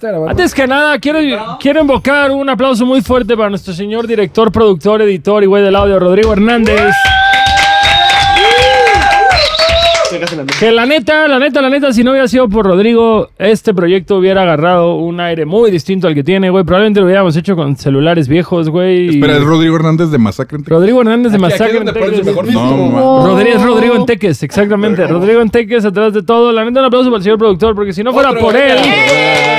Ya está grabando. Antes que nada, quiero, quiero invocar un aplauso muy fuerte para nuestro señor director, productor, editor y güey del audio, Rodrigo Hernández. Que la neta, la neta, la neta, si no hubiera sido por Rodrigo, este proyecto hubiera agarrado un aire muy distinto al que tiene, güey. Probablemente lo hubiéramos hecho con celulares viejos, güey. Espera, es Rodrigo Hernández de Masacre en. Rodrigo Hernández de Aquí- aquí Masacre es donde en pones el Texas. mejor No, disco, man. man. Rodrigo, es Rodrigo en Teques, exactamente. Rodrigo en Teques atrás de todo. La neta, un aplauso para el señor productor, porque si no fuera Otro, por él. venga.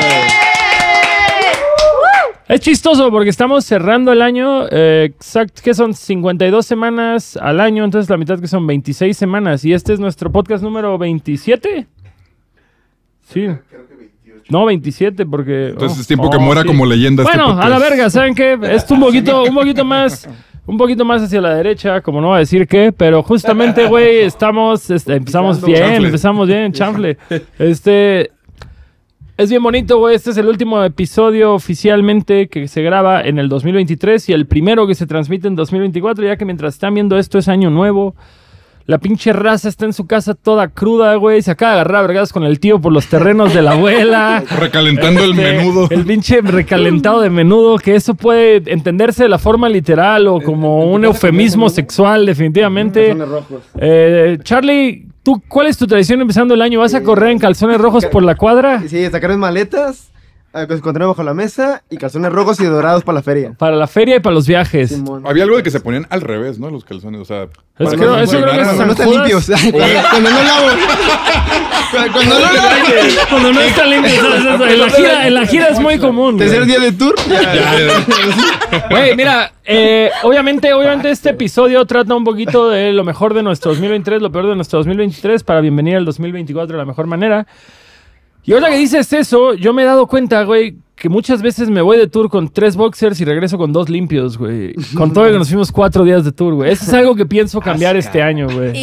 Es chistoso porque estamos cerrando el año, eh, exact, que son 52 semanas al año, entonces la mitad que son 26 semanas. Y este es nuestro podcast número 27. Sí. No, 27 porque... Entonces oh. es tiempo que Oh, muera sí. como leyenda. este Bueno, a la verga, ¿saben qué? Es un poquito, un poquito más, un poquito más hacia la derecha, como no va a decir qué, pero justamente, güey, estamos, este, empezamos bien, empezamos bien, chanfle. Este, es bien bonito, güey, este es el último episodio oficialmente que se graba en el 2023 y el primero que se transmite en 2024, ya que mientras están viendo esto es año nuevo. La pinche raza está en su casa toda cruda, güey. Se acaba de agarrar a vergadas con el tío por los terrenos de la abuela. Recalentando el Este, menudo. El pinche recalentado de menudo, que eso puede entenderse de la forma literal o como un eufemismo sexual, definitivamente. Eh, Charlie, ¿tú cuál es tu tradición empezando el año? ¿Vas a correr en calzones rojos por la cuadra? Sí, sacar maletas, se encontraron bajo la mesa y calzones rojos y dorados para la feria. Para la feria y para los viajes. Simón. Había algo de que se ponían al revés, ¿no? Los calzones, o sea... Es que no eso creo que. Cuando no están limpios. Cuando no lavo. Cuando- Cuando no lavo. Cuando no está limpio, ¿sabes? Eso, En la gira, en la gira es muy común. Tercer día de tour. Güey, mira, eh, obviamente, obviamente este episodio trata un poquito de lo mejor de nuestro 2023, lo peor de nuestro 2023 para bienvenir al 2024 de la mejor manera. Y ahora que dices eso, yo me he dado cuenta, güey, que muchas veces me voy de tour con tres boxers y regreso con dos limpios, güey. Con todo que nos fuimos cuatro días de tour, güey. Eso es algo que pienso cambiar este año, güey.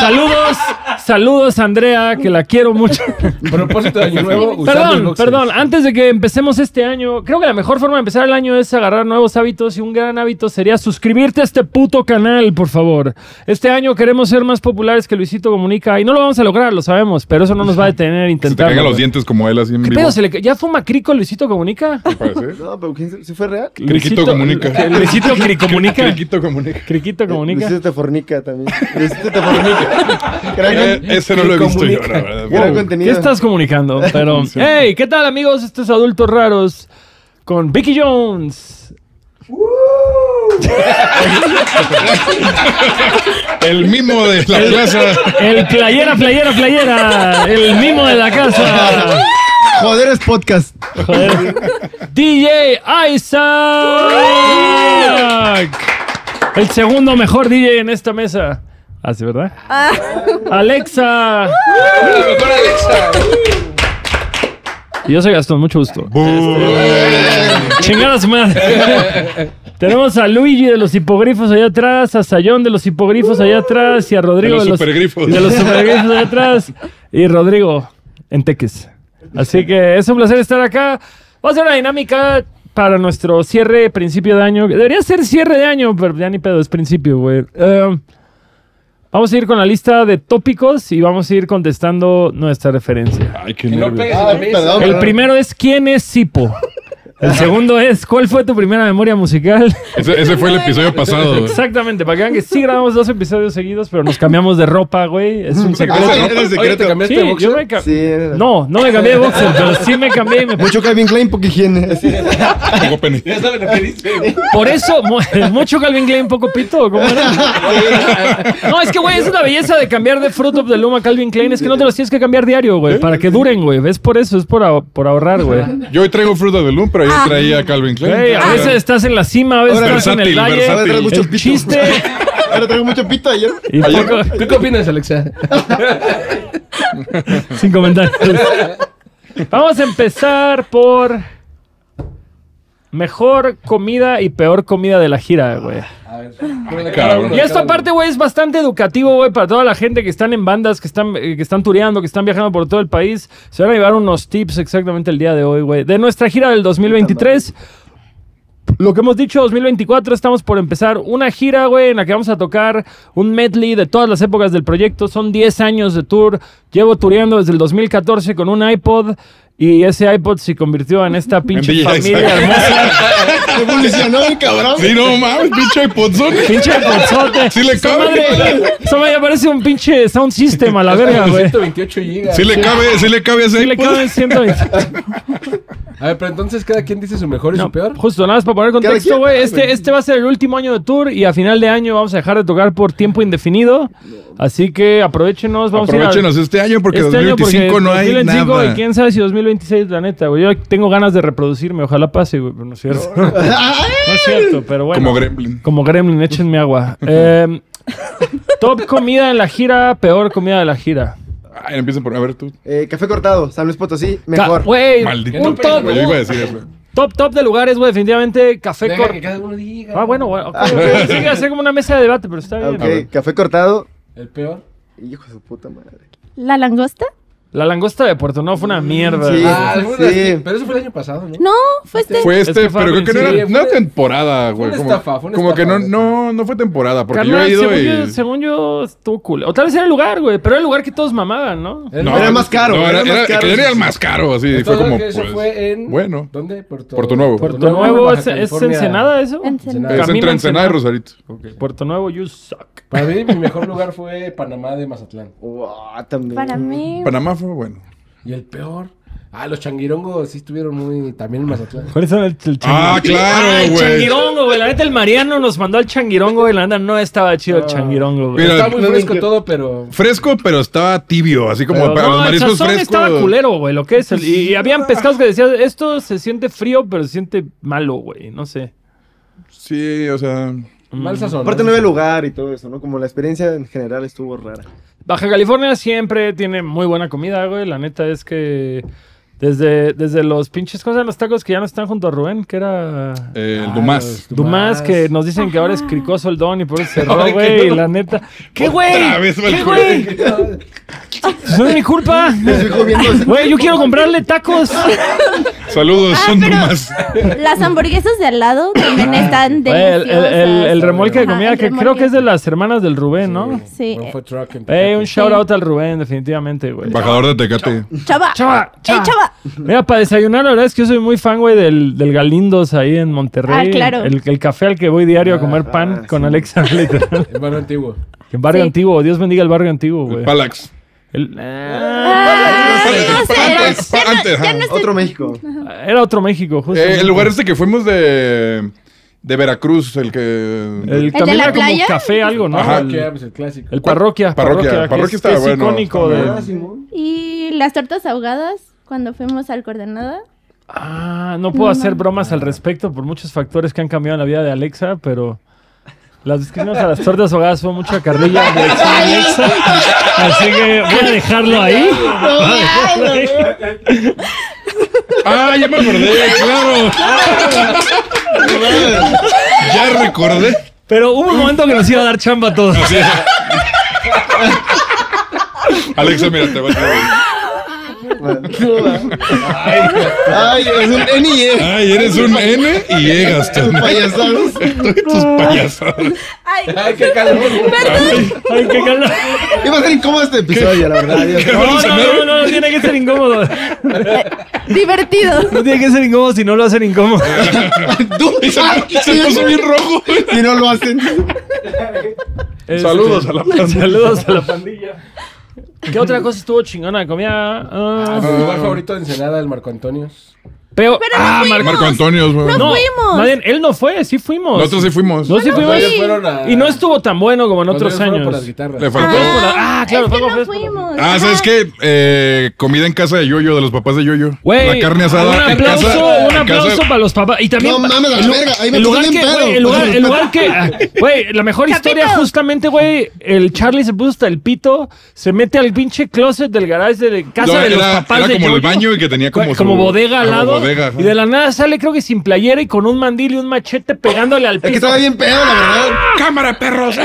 Saludos, saludos, Andrea, que la quiero mucho. Propósito de año nuevo. usando Perdón, boxers. perdón, antes de que empecemos este año, creo que la mejor forma de empezar el año es agarrar nuevos hábitos y un gran hábito sería suscribirte a este puto canal, por favor. Este año queremos ser más populares que Luisito Comunica y no lo vamos a lograr, lo sabemos, pero eso no nos va a detener a Se te caigan los dientes como él así en ¿Qué vivo. pedo? ¿Se le ¿Ya fuma crico Luisito Comunica? parece? No, pero ¿quién ¿sí fue real? Criquito Luisito- Comunica. Luisito Cricomunica. Criquito comunica. Criquito Comunica. Luisito te fornica también. Luisito te fornica. Eh, ese no lo he visto yo, la verdad. gran ¿Qué estás comunicando? Pero, hey, ¿qué tal amigos? Estos adultos raros con Vicky Jones. El mimo de la plaza. El playera, playera, playera. El mimo de la casa. Joder, es podcast. Joder. DJ Isaac. El segundo mejor DJ en esta mesa. Así, ¿verdad? Alexa. Mejor Alexa. Y yo soy Gastón, mucho gusto. Chingada su madre. Tenemos a Luigi de los hipogrifos allá atrás, a Sayón de los hipogrifos allá atrás y a Rodrigo De los supergrifos. de los supergrifos allá atrás y Rodrigo en Teques. Así que es un placer estar acá. Vamos a hacer una dinámica para nuestro cierre, principio de año. Debería ser cierre de año, pero ya ni pedo, es principio, güey. Eh, vamos a ir con la lista de tópicos y vamos a ir contestando nuestra referencia. Ay, qué nervios. Ah, perdón. El primero es ¿Quién es Sipo? El segundo es ¿Cuál fue tu primera memoria musical? Ese, ese fue el episodio pasado. güey. Exactamente, para que vean que sí grabamos dos episodios seguidos, pero nos cambiamos de ropa, güey. Es un secreto. Ah, Oye, era el Oye, secreto. ¿te cambiaste Sí, de boxer? yo me ca- Sí, era- No, no me cambié de boxer, pero sí me cambié y me Mucho Calvin Klein, poca higiene. Así. Tengo pene. Ya saben lo que dice. güey. Por eso, mu- mucho Calvin Klein, poco pito, ¿o ¿cómo era? No, es que, güey, es una belleza de cambiar de Fruit of the Loom a Calvin Klein. Es que no te los tienes que cambiar diario, güey, para que duren, güey. Es por eso, es por, ahor- por ahorrar, güey. Yo hoy traigo fruta de Loom, pero ayer traía Calvin Klein. A veces estás en la cima, a veces Ahora, estás en el valle. versátil. Ahora traes mucho El pito. chiste Ahora traigo mucho pito ayer. y poco, ¿Tú qué opinas, Alexa? sin comentarios. Vamos a empezar por mejor comida y peor comida de la gira, güey. Cabrón. Y esto aparte, güey, es bastante educativo, güey, para toda la gente que están en bandas, que están, eh, que están tureando, que están viajando por todo el país. Se van a llevar unos tips exactamente el día de hoy, güey. De nuestra gira del 2023. Lo que hemos dicho, 2024, estamos por empezar una gira, güey, en la que vamos a tocar un medley de todas las épocas del proyecto. Son 10 años de tour. Llevo tureando desde el 2014 con un iPod. Y ese iPod se convirtió en esta pinche DJ, familia hermosa. Evolucionó el cabrón. Sí, no mames, pinche iPodson. Pinche iPodzote. Sí le cabe. madre, esa madre parece un pinche sound system a la verga, güey. 128 gigas. Sí le cabe, sí le cabe a ese Sí le iPod. caben 120. A ver, pero entonces cada quien dice su mejor y No, su peor. Justo, nada más para poner contexto, güey. ah, Este, güey. este va a ser el último año de tour y a final de año vamos a dejar de tocar por tiempo indefinido. Así que aprovechenos, vamos a ir Aprovechenos este año porque este año 2025 porque no hay 2025 nada. y quién sabe si 2026, la neta, güey. Yo tengo ganas de reproducirme, ojalá pase, güey, pero no es cierto. no es cierto, pero bueno. Como Gremlin. Como Gremlin, échenme agua. Eh, top comida en la gira, peor comida de la gira. Ay, empiezan por. A ver tú. Eh, café cortado, San Luis Potosí, Ca- mejor. Güey, Maldito. un top, Güey, yo iba a decir eso. top, top de lugares, güey, definitivamente café Deja cor... que cada uno diga. Ah, bueno, bueno. ok, ok. Sí, hacer como una mesa de debate, pero está bien. Ok, A café cortado. El peor. Hijo de su puta madre. ¿La langosta? La langosta de Puerto Nuevo fue una mierda. Sí. Ah, sí. algunas sí, Pero eso fue el año pasado, ¿no? No, fue este. Fue Es este, que pero creo que no era, no era temporada, güey. una Como, estafa, fue una como que no, no, no fue temporada, porque Carnal, yo he ido según, y. yo, según yo, estuvo cool. O tal vez era el lugar, güey, pero era el lugar que todos mamaban, ¿no? No, Era más caro, No, era era, más caro. era el más caro, así. Entonces, fue como. que eso pues, fue en... bueno. ¿Dónde? Puerto, Puerto Nuevo. Puerto Nuevo, es, es. Ensenada, eso. Ensenada. Es Camino entre a Ensenada y Rosarito. Puerto Nuevo, you suck. Para mí, mi mejor lugar fue Panamá de Mazatlán. Para mí. Panamá fue bueno. Y el peor... Ah, los changuirongos sí estuvieron muy... También en Mazatlán. ¿Cuáles son el, el Ah, claro, Ah, el güey. changuirongo, güey. La neta, el Mariano nos mandó al changuirongo, güey. La neta, no estaba chido el changuirongo, güey. Mira, Estaba muy no, fresco que- todo, pero... Fresco, pero estaba tibio, así como Pero para no, los el mariscos sazón frescos. estaba culero, güey, lo que es. el- y, y habían pescados que decían, esto se siente frío, pero se siente malo, güey. No sé. Sí, o sea. Mal sazón. Aparte ¿no? no había lugar y todo eso, ¿no? Como la experiencia en general estuvo rara. Baja California siempre tiene muy buena comida, güey. La neta es que desde, desde los pinches cosas, los tacos que ya no están junto a Rubén, que era eh, el Ah, Dumas. los Dumas, que nos dicen que ahora es cricoso el don y por eso cerró, güey. Y no. la neta. ¿Qué, güey? ¿Qué, güey. No es mi culpa. Güey, yo quiero comprarle tacos. Saludos, Ah, son Dumas. Las hamburguesas de al lado también están Güey, el, deliciosas. el- el- el remolque de comida que creo que es de las hermanas del Rubén, ¿no? Sí. Eh, un shout out al Rubén, definitivamente, güey. Embajador de Tecate. Chava. Chava, ¡Eh, chava. chava! Mira, para desayunar, la verdad es que yo soy muy fan, güey, del, del Galindos ahí en Monterrey. Ah, claro. El, el café al que voy diario a comer Ah, pan ah, con sí. Alexa, literal. El barrio antiguo. El barrio Sí. antiguo, Dios bendiga el barrio antiguo, güey. Palax. El- Otro México. era otro México, justo. Eh, el lugar este que fuimos de, de Veracruz, el que... El, también la era como playa? café, algo, ¿no? Ajá. El, Parroquia, pues el clásico. el parroquia. Parroquia, Parroquia, es, está que es bueno. icónico de. Ah, Simón. Y las tortas ahogadas cuando fuimos al coordenada. Ah, no puedo hacer bromas al respecto por muchos factores que han cambiado en la vida de Alexa, pero las descripciones a las tortas ahogadas fue mucha carrilla en dirección a Alexa. Así que voy a dejarlo ahí. Voy a dejarlo ahí. Ah, ya me acordé, claro. ya recordé. Pero hubo un momento que nos iba a dar chamba a todos. Alexa, mira, te va a Ay, es un N y E. Ay, eres un N y llegas tú. Payasados. Tus payasadas. ¡Ay! Ay, qué calor. Ay, qué calor. Iba a ser incómodo este episodio, la verdad. No, no, no, no, no tiene que ser incómodo. ¡Divertido! No tiene que ser incómodo si no lo hacen incómodo. Tú, se, se puso bien rojo. Si no lo hacen. Este, Saludos a la pandilla. Saludos a la pandilla. ¿Qué otra cosa estuvo chingona? Comida. Ah, ah, mi lugar favorito de Ensenada, el Marco Antonio. Pero, Pero ah, no Marco. Marco Antonio. No No, fuimos. más bien, él no fue, sí fuimos. Nosotros sí fuimos. No, sí fuimos. Ellos fueron a- Y no estuvo tan bueno como en otros fueron por las años. guitarras. Le faltó. Ah, claro, es que no fuimos. Ah, ¿sabes qué? Eh, comida en casa de Yoyo, de los papás de Yoyo. Güey, La carne asada. Un aplauso, casa- un aplauso casa- para los papás. Y también. No mames, la verga, ahí me el lugar que, güey, el lugar, el lugar que. ah, Güey, la mejor historia, justamente, güey. El Charlie se puso hasta el pito, se mete al pinche closet del garage de casa de los era, papás era de como el Yoyo. baño y que tenía como, como, bodega al lado. Bodega, y de la nada sale, creo que sin playera y con un mandil y un machete pegándole al Es que piso. estaba bien pedo, la verdad. ¡Cámara, perros!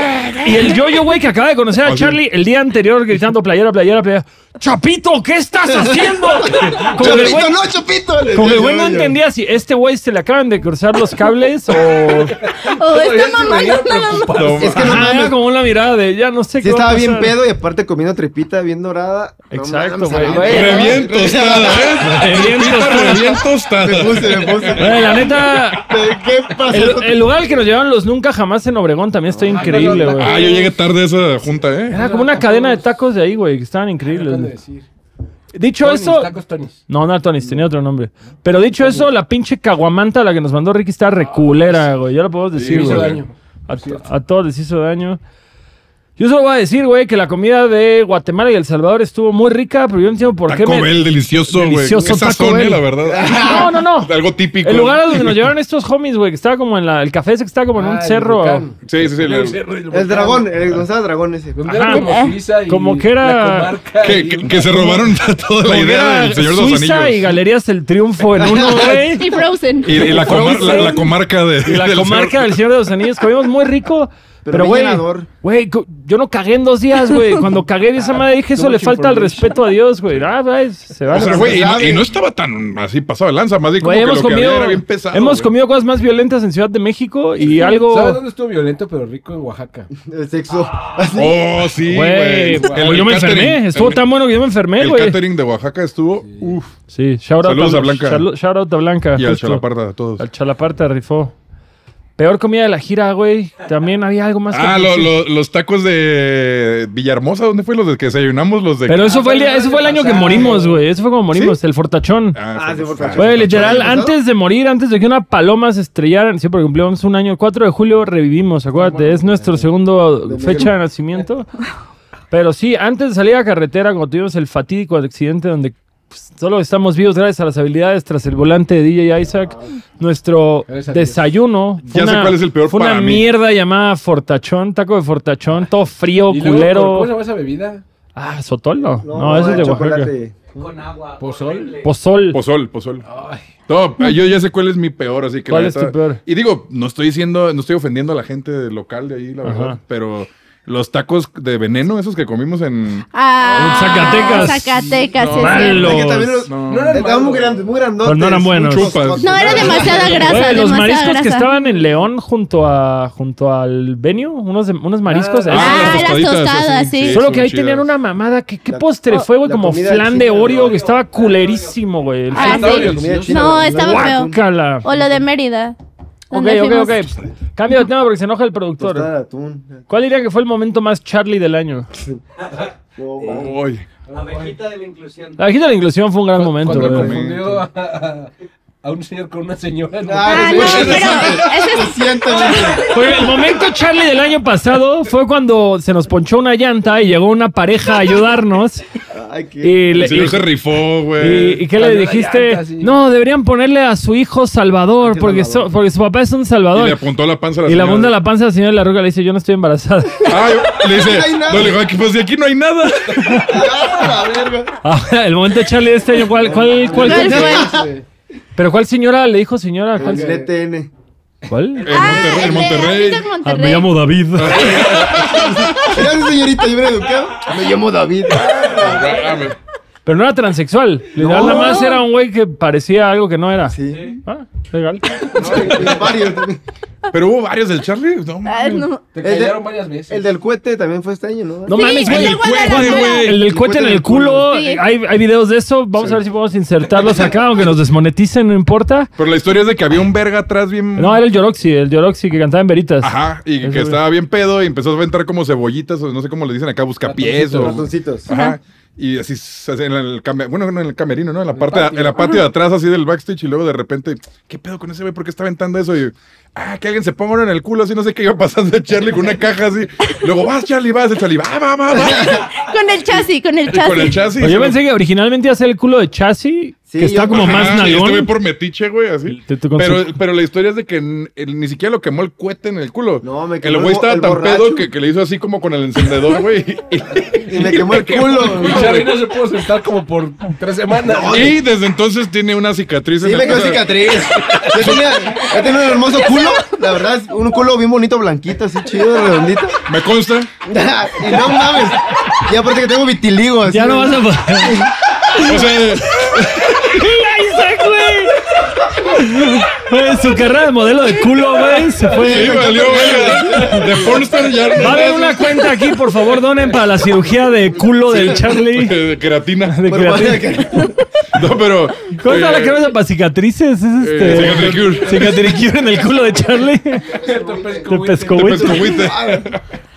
Y el Yoyo, güey, que acaba de conocer a Ah. Charlie el día anterior gritando playera, playera, playera. Chapito, ¿qué estás haciendo? El ¡Chupito, güey- no, chupito! Le como que güey no entendía si este güey se le acaban de cruzar los cables o... O está mamando nada más. No, Es que no Ajá, era como una mirada de ya no sé Sí qué va a estaba bien pedo y aparte comiendo trepita bien dorada. No Exacto, güey. Re bien tostada, ¿eh? Bien tostada. Re bien tostada. Me puse, me puse. Güey, la neta, ¿Qué pasó? el, el lugar al que nos llevaron los nunca jamás en Obregón también está increíble, güey. Ah, yo llegué tarde a esa junta, ¿eh? Era como una cadena de tacos de ahí, güey, que estaban Acaban de increíbles. decir. Dicho Tonis, eso, Tacos Tonis. no, no Tonis, tenía otro nombre. Pero dicho eso, la pinche caguamanta a la que nos mandó Ricky está reculera, güey. Ya lo podemos decir, hizo güey. daño. A, a todos les hizo daño. Yo solo voy a decir, güey, que la comida de Guatemala y El Salvador estuvo muy rica, pero yo no entiendo por qué Taco me... Bell, delicioso, güey. Delicioso Qué Taco Bell. la verdad. No, no, no. Algo típico. El lugar a donde nos llevaron estos homies, güey, que estaba como en la... El café ese que estaba como en un Ah, el cerro. volcán. Sí, sí, sí. El el- cerro el El volcán. dragón, el dragón ese. Ajá. era como Suiza y Como que era- Que, y que- un- que se robaron toda la idea del Señor de los Suiza y Anillos. Galerías El Triunfo en uno, güey. Y Frozen. Y, y la, comar- la, la comarca de. Y la del comarca del Señor de los Anillos. Comimos muy rico. Pero güey, güey, yo no cagué en dos días, güey. Cuando cagué de esa madre dije, eso le falta el respeto a Dios, güey. Ah, güey, se va O sea, güey, y, no- y no estaba tan así pasado de lanza, más bien como Güey, que hemos lo que había comido, era bien pesado. hemos comido cosas más violentas en Ciudad de México y algo... ¿Sabes dónde estuvo violento pero rico en Oaxaca? El sexo. Así. Oh, sí, güey. El- yo me el catering- enfermé. Estuvo el- tan bueno que yo me enfermé, El güey. catering de Oaxaca estuvo. Uf. Sí, shout out Saludos a Blanca. Shout, out a Blanca. Y al. Chalaparta, a todos. Al Chalaparta rifó. Peor comida de la gira, güey. También había algo más que Ah, lo- lo- los tacos de Villahermosa, ¿dónde fue los de que desayunamos? Los de. Pero eso fue el día, eso fue el año que pasado. morimos, güey. Eso fue como morimos, el fortachón. Ah, Ah, sí, favor. Güey, literal, antes de morir, antes de que una paloma se estrellara, sí, porque cumplimos un año, el 4 de julio revivimos, acuérdate, es nuestro segundo fecha de nacimiento. Pero sí, antes de salir a carretera, cuando tuvimos el fatídico accidente donde pues, solo estamos vivos gracias a las habilidades tras el volante de DJ Isaac, nuestro desayuno fue Ya sé una, cuál es el peor fue para una mí. mierda llamada fortachón, taco de fortachón, todo frío, Y luego, ¿Cómo se culero. llama esa bebida? Ah, sotolo. No, ese es de Oaxaca. chocolate. ¿Pozol? Pozol. Pozol, pozol. Ay, No, yo ya sé cuál es mi peor, así que. ¿Cuál la es tu peor? Y digo, no estoy diciendo, no estoy ofendiendo a la gente local de ahí, la verdad. Pero los tacos de veneno, esos que comimos en. Ah, Zacatecas. Zacatecas, No, sí, malo. sí. Es que también los- No. No eran Estaban muy malos. grandes, muy grandotes. Pero no eran buenos. Chupas. No, era demasiada grasa, Güey, los demasiada mariscos que grasa. estaban en León junto a junto al venue, unos, de- unos mariscos. Ah, Ah, las las tostaditas, tostadas, sí. sí. Solo que ahí chidas. tenían una mamada. ¿Qué, qué La- postre fue, güey? Como flan de Oreo, que estaba culerísimo, güey. El Ah, flan de sí. No, estaba feo. O lo de Mérida. Ok, ok, ok. Cambio de tema porque se enoja el productor. Tostada de atún. ¿Cuál diría que fue el momento más Charlie del año? Oh, man. Uy. La abejita de la inclusión. La viejita de la inclusión fue un gran momento, Cuando güey. confundió a, a- a un señor con una señora. ¿no? Ah, no, pero ese es el momento Charlie del año pasado fue cuando se nos ponchó una llanta y llegó una pareja a ayudarnos. Ay, qué. Y, le- El señor y- se rifó, ¿Y, güey. y qué le la dijiste? llanta, sí. No, deberían ponerle a su hijo Salvador, porque, Salvador. so- porque su papá es un Y Salvador. le apuntó la panza a la Y le señora. abunda la panza al señor de la roca le dice, yo no estoy embarazada. Ay, le dice, No hay nada. no, le digo, "Aquí, pues de aquí no hay nada. Ah, la. Ahora, el momento Charlie de este año, ¿cuál? cuál, cuál, ¿Cuál cuál- fue? ¿Pero cuál señora le dijo señora? ¿Cuál? El DTN. ¿Cuál? En Ah, Monterrey, el de- Monterrey. Ah, Monterrey. me llamo David. Gracias, señorita, yo bien educado. Me llamo David. Ah, me- Pero no era transexual. Literal, No. nada más era un güey que parecía algo que no era. Sí. Ah, legal. No, varios. Pero hubo varios del Charlie. No, Ah, mames. no. Te El de- callaron varias veces. El del cohete también fue este año, ¿no? No Sí, mames, el güey. del El, Guadalajara. cuete, güey. el del cohete en el culo. Sí. Hay, hay videos de eso. Vamos a ver si podemos insertarlos acá, aunque nos desmoneticen, no importa. Pero la historia es de que había un verga atrás bien. No, era el Yoroxi, el Yoroxi que cantaba en Veritas. Ajá, y que güey. estaba bien pedo y empezó a aventar como cebollitas o no sé cómo le dicen acá, buscapiés o. Ratoncitos. Ajá. Y así, en el bueno, no en el camerino, ¿no? En la parte, en la parte de atrás así del backstage y luego de repente, ¿qué pedo con ese güey? ¿Por qué está aventando eso? Y, ah, que alguien se ponga uno en el culo, así no sé qué iba pasando Charlie con una caja así. Luego, vas Charlie, vas, el Charlie, va, va, va, va. Con el chasis, con el Y con el chasis. chasis. Yo pensé que originalmente iba a ser el culo de Chassis Sí, que está yo- como más Ajá, y nalgón. Este güey por metiche, güey, así. Te- te- con Pero, pero la historia es de que el- ni siquiera lo quemó el cohete en el culo. No, me El quemó güey el estaba bo- el tan borracho. pedo que, que le hizo así como con el encendedor, güey. Y, Y me quemó el culo. Y Charlie no se pudo sentar como por tres semanas. y desde entonces tiene una cicatriz Sí, en me el quedó cicatriz. Yo tenía, yo tenía un hermoso culo. La verdad, es un culo bien bonito, blanquito, así chido, redondito. Me consta. y no mames. Y aparte que tengo vitiligo. Así, Ya no vas a poder. O sea, Su carrera de modelo de culo, güey, se sí, fue. valió, güey. De pornstar ya no Va a haber es- una cuenta aquí, por favor, donen para la cirugía de culo del Charlie. De queratina. De Por creatina. favor, que- No, pero. ¿Cómo está la eh, crema para cicatrices? Es este. Eh, Cicatricure. Cicatricure en el culo de Charlie. De de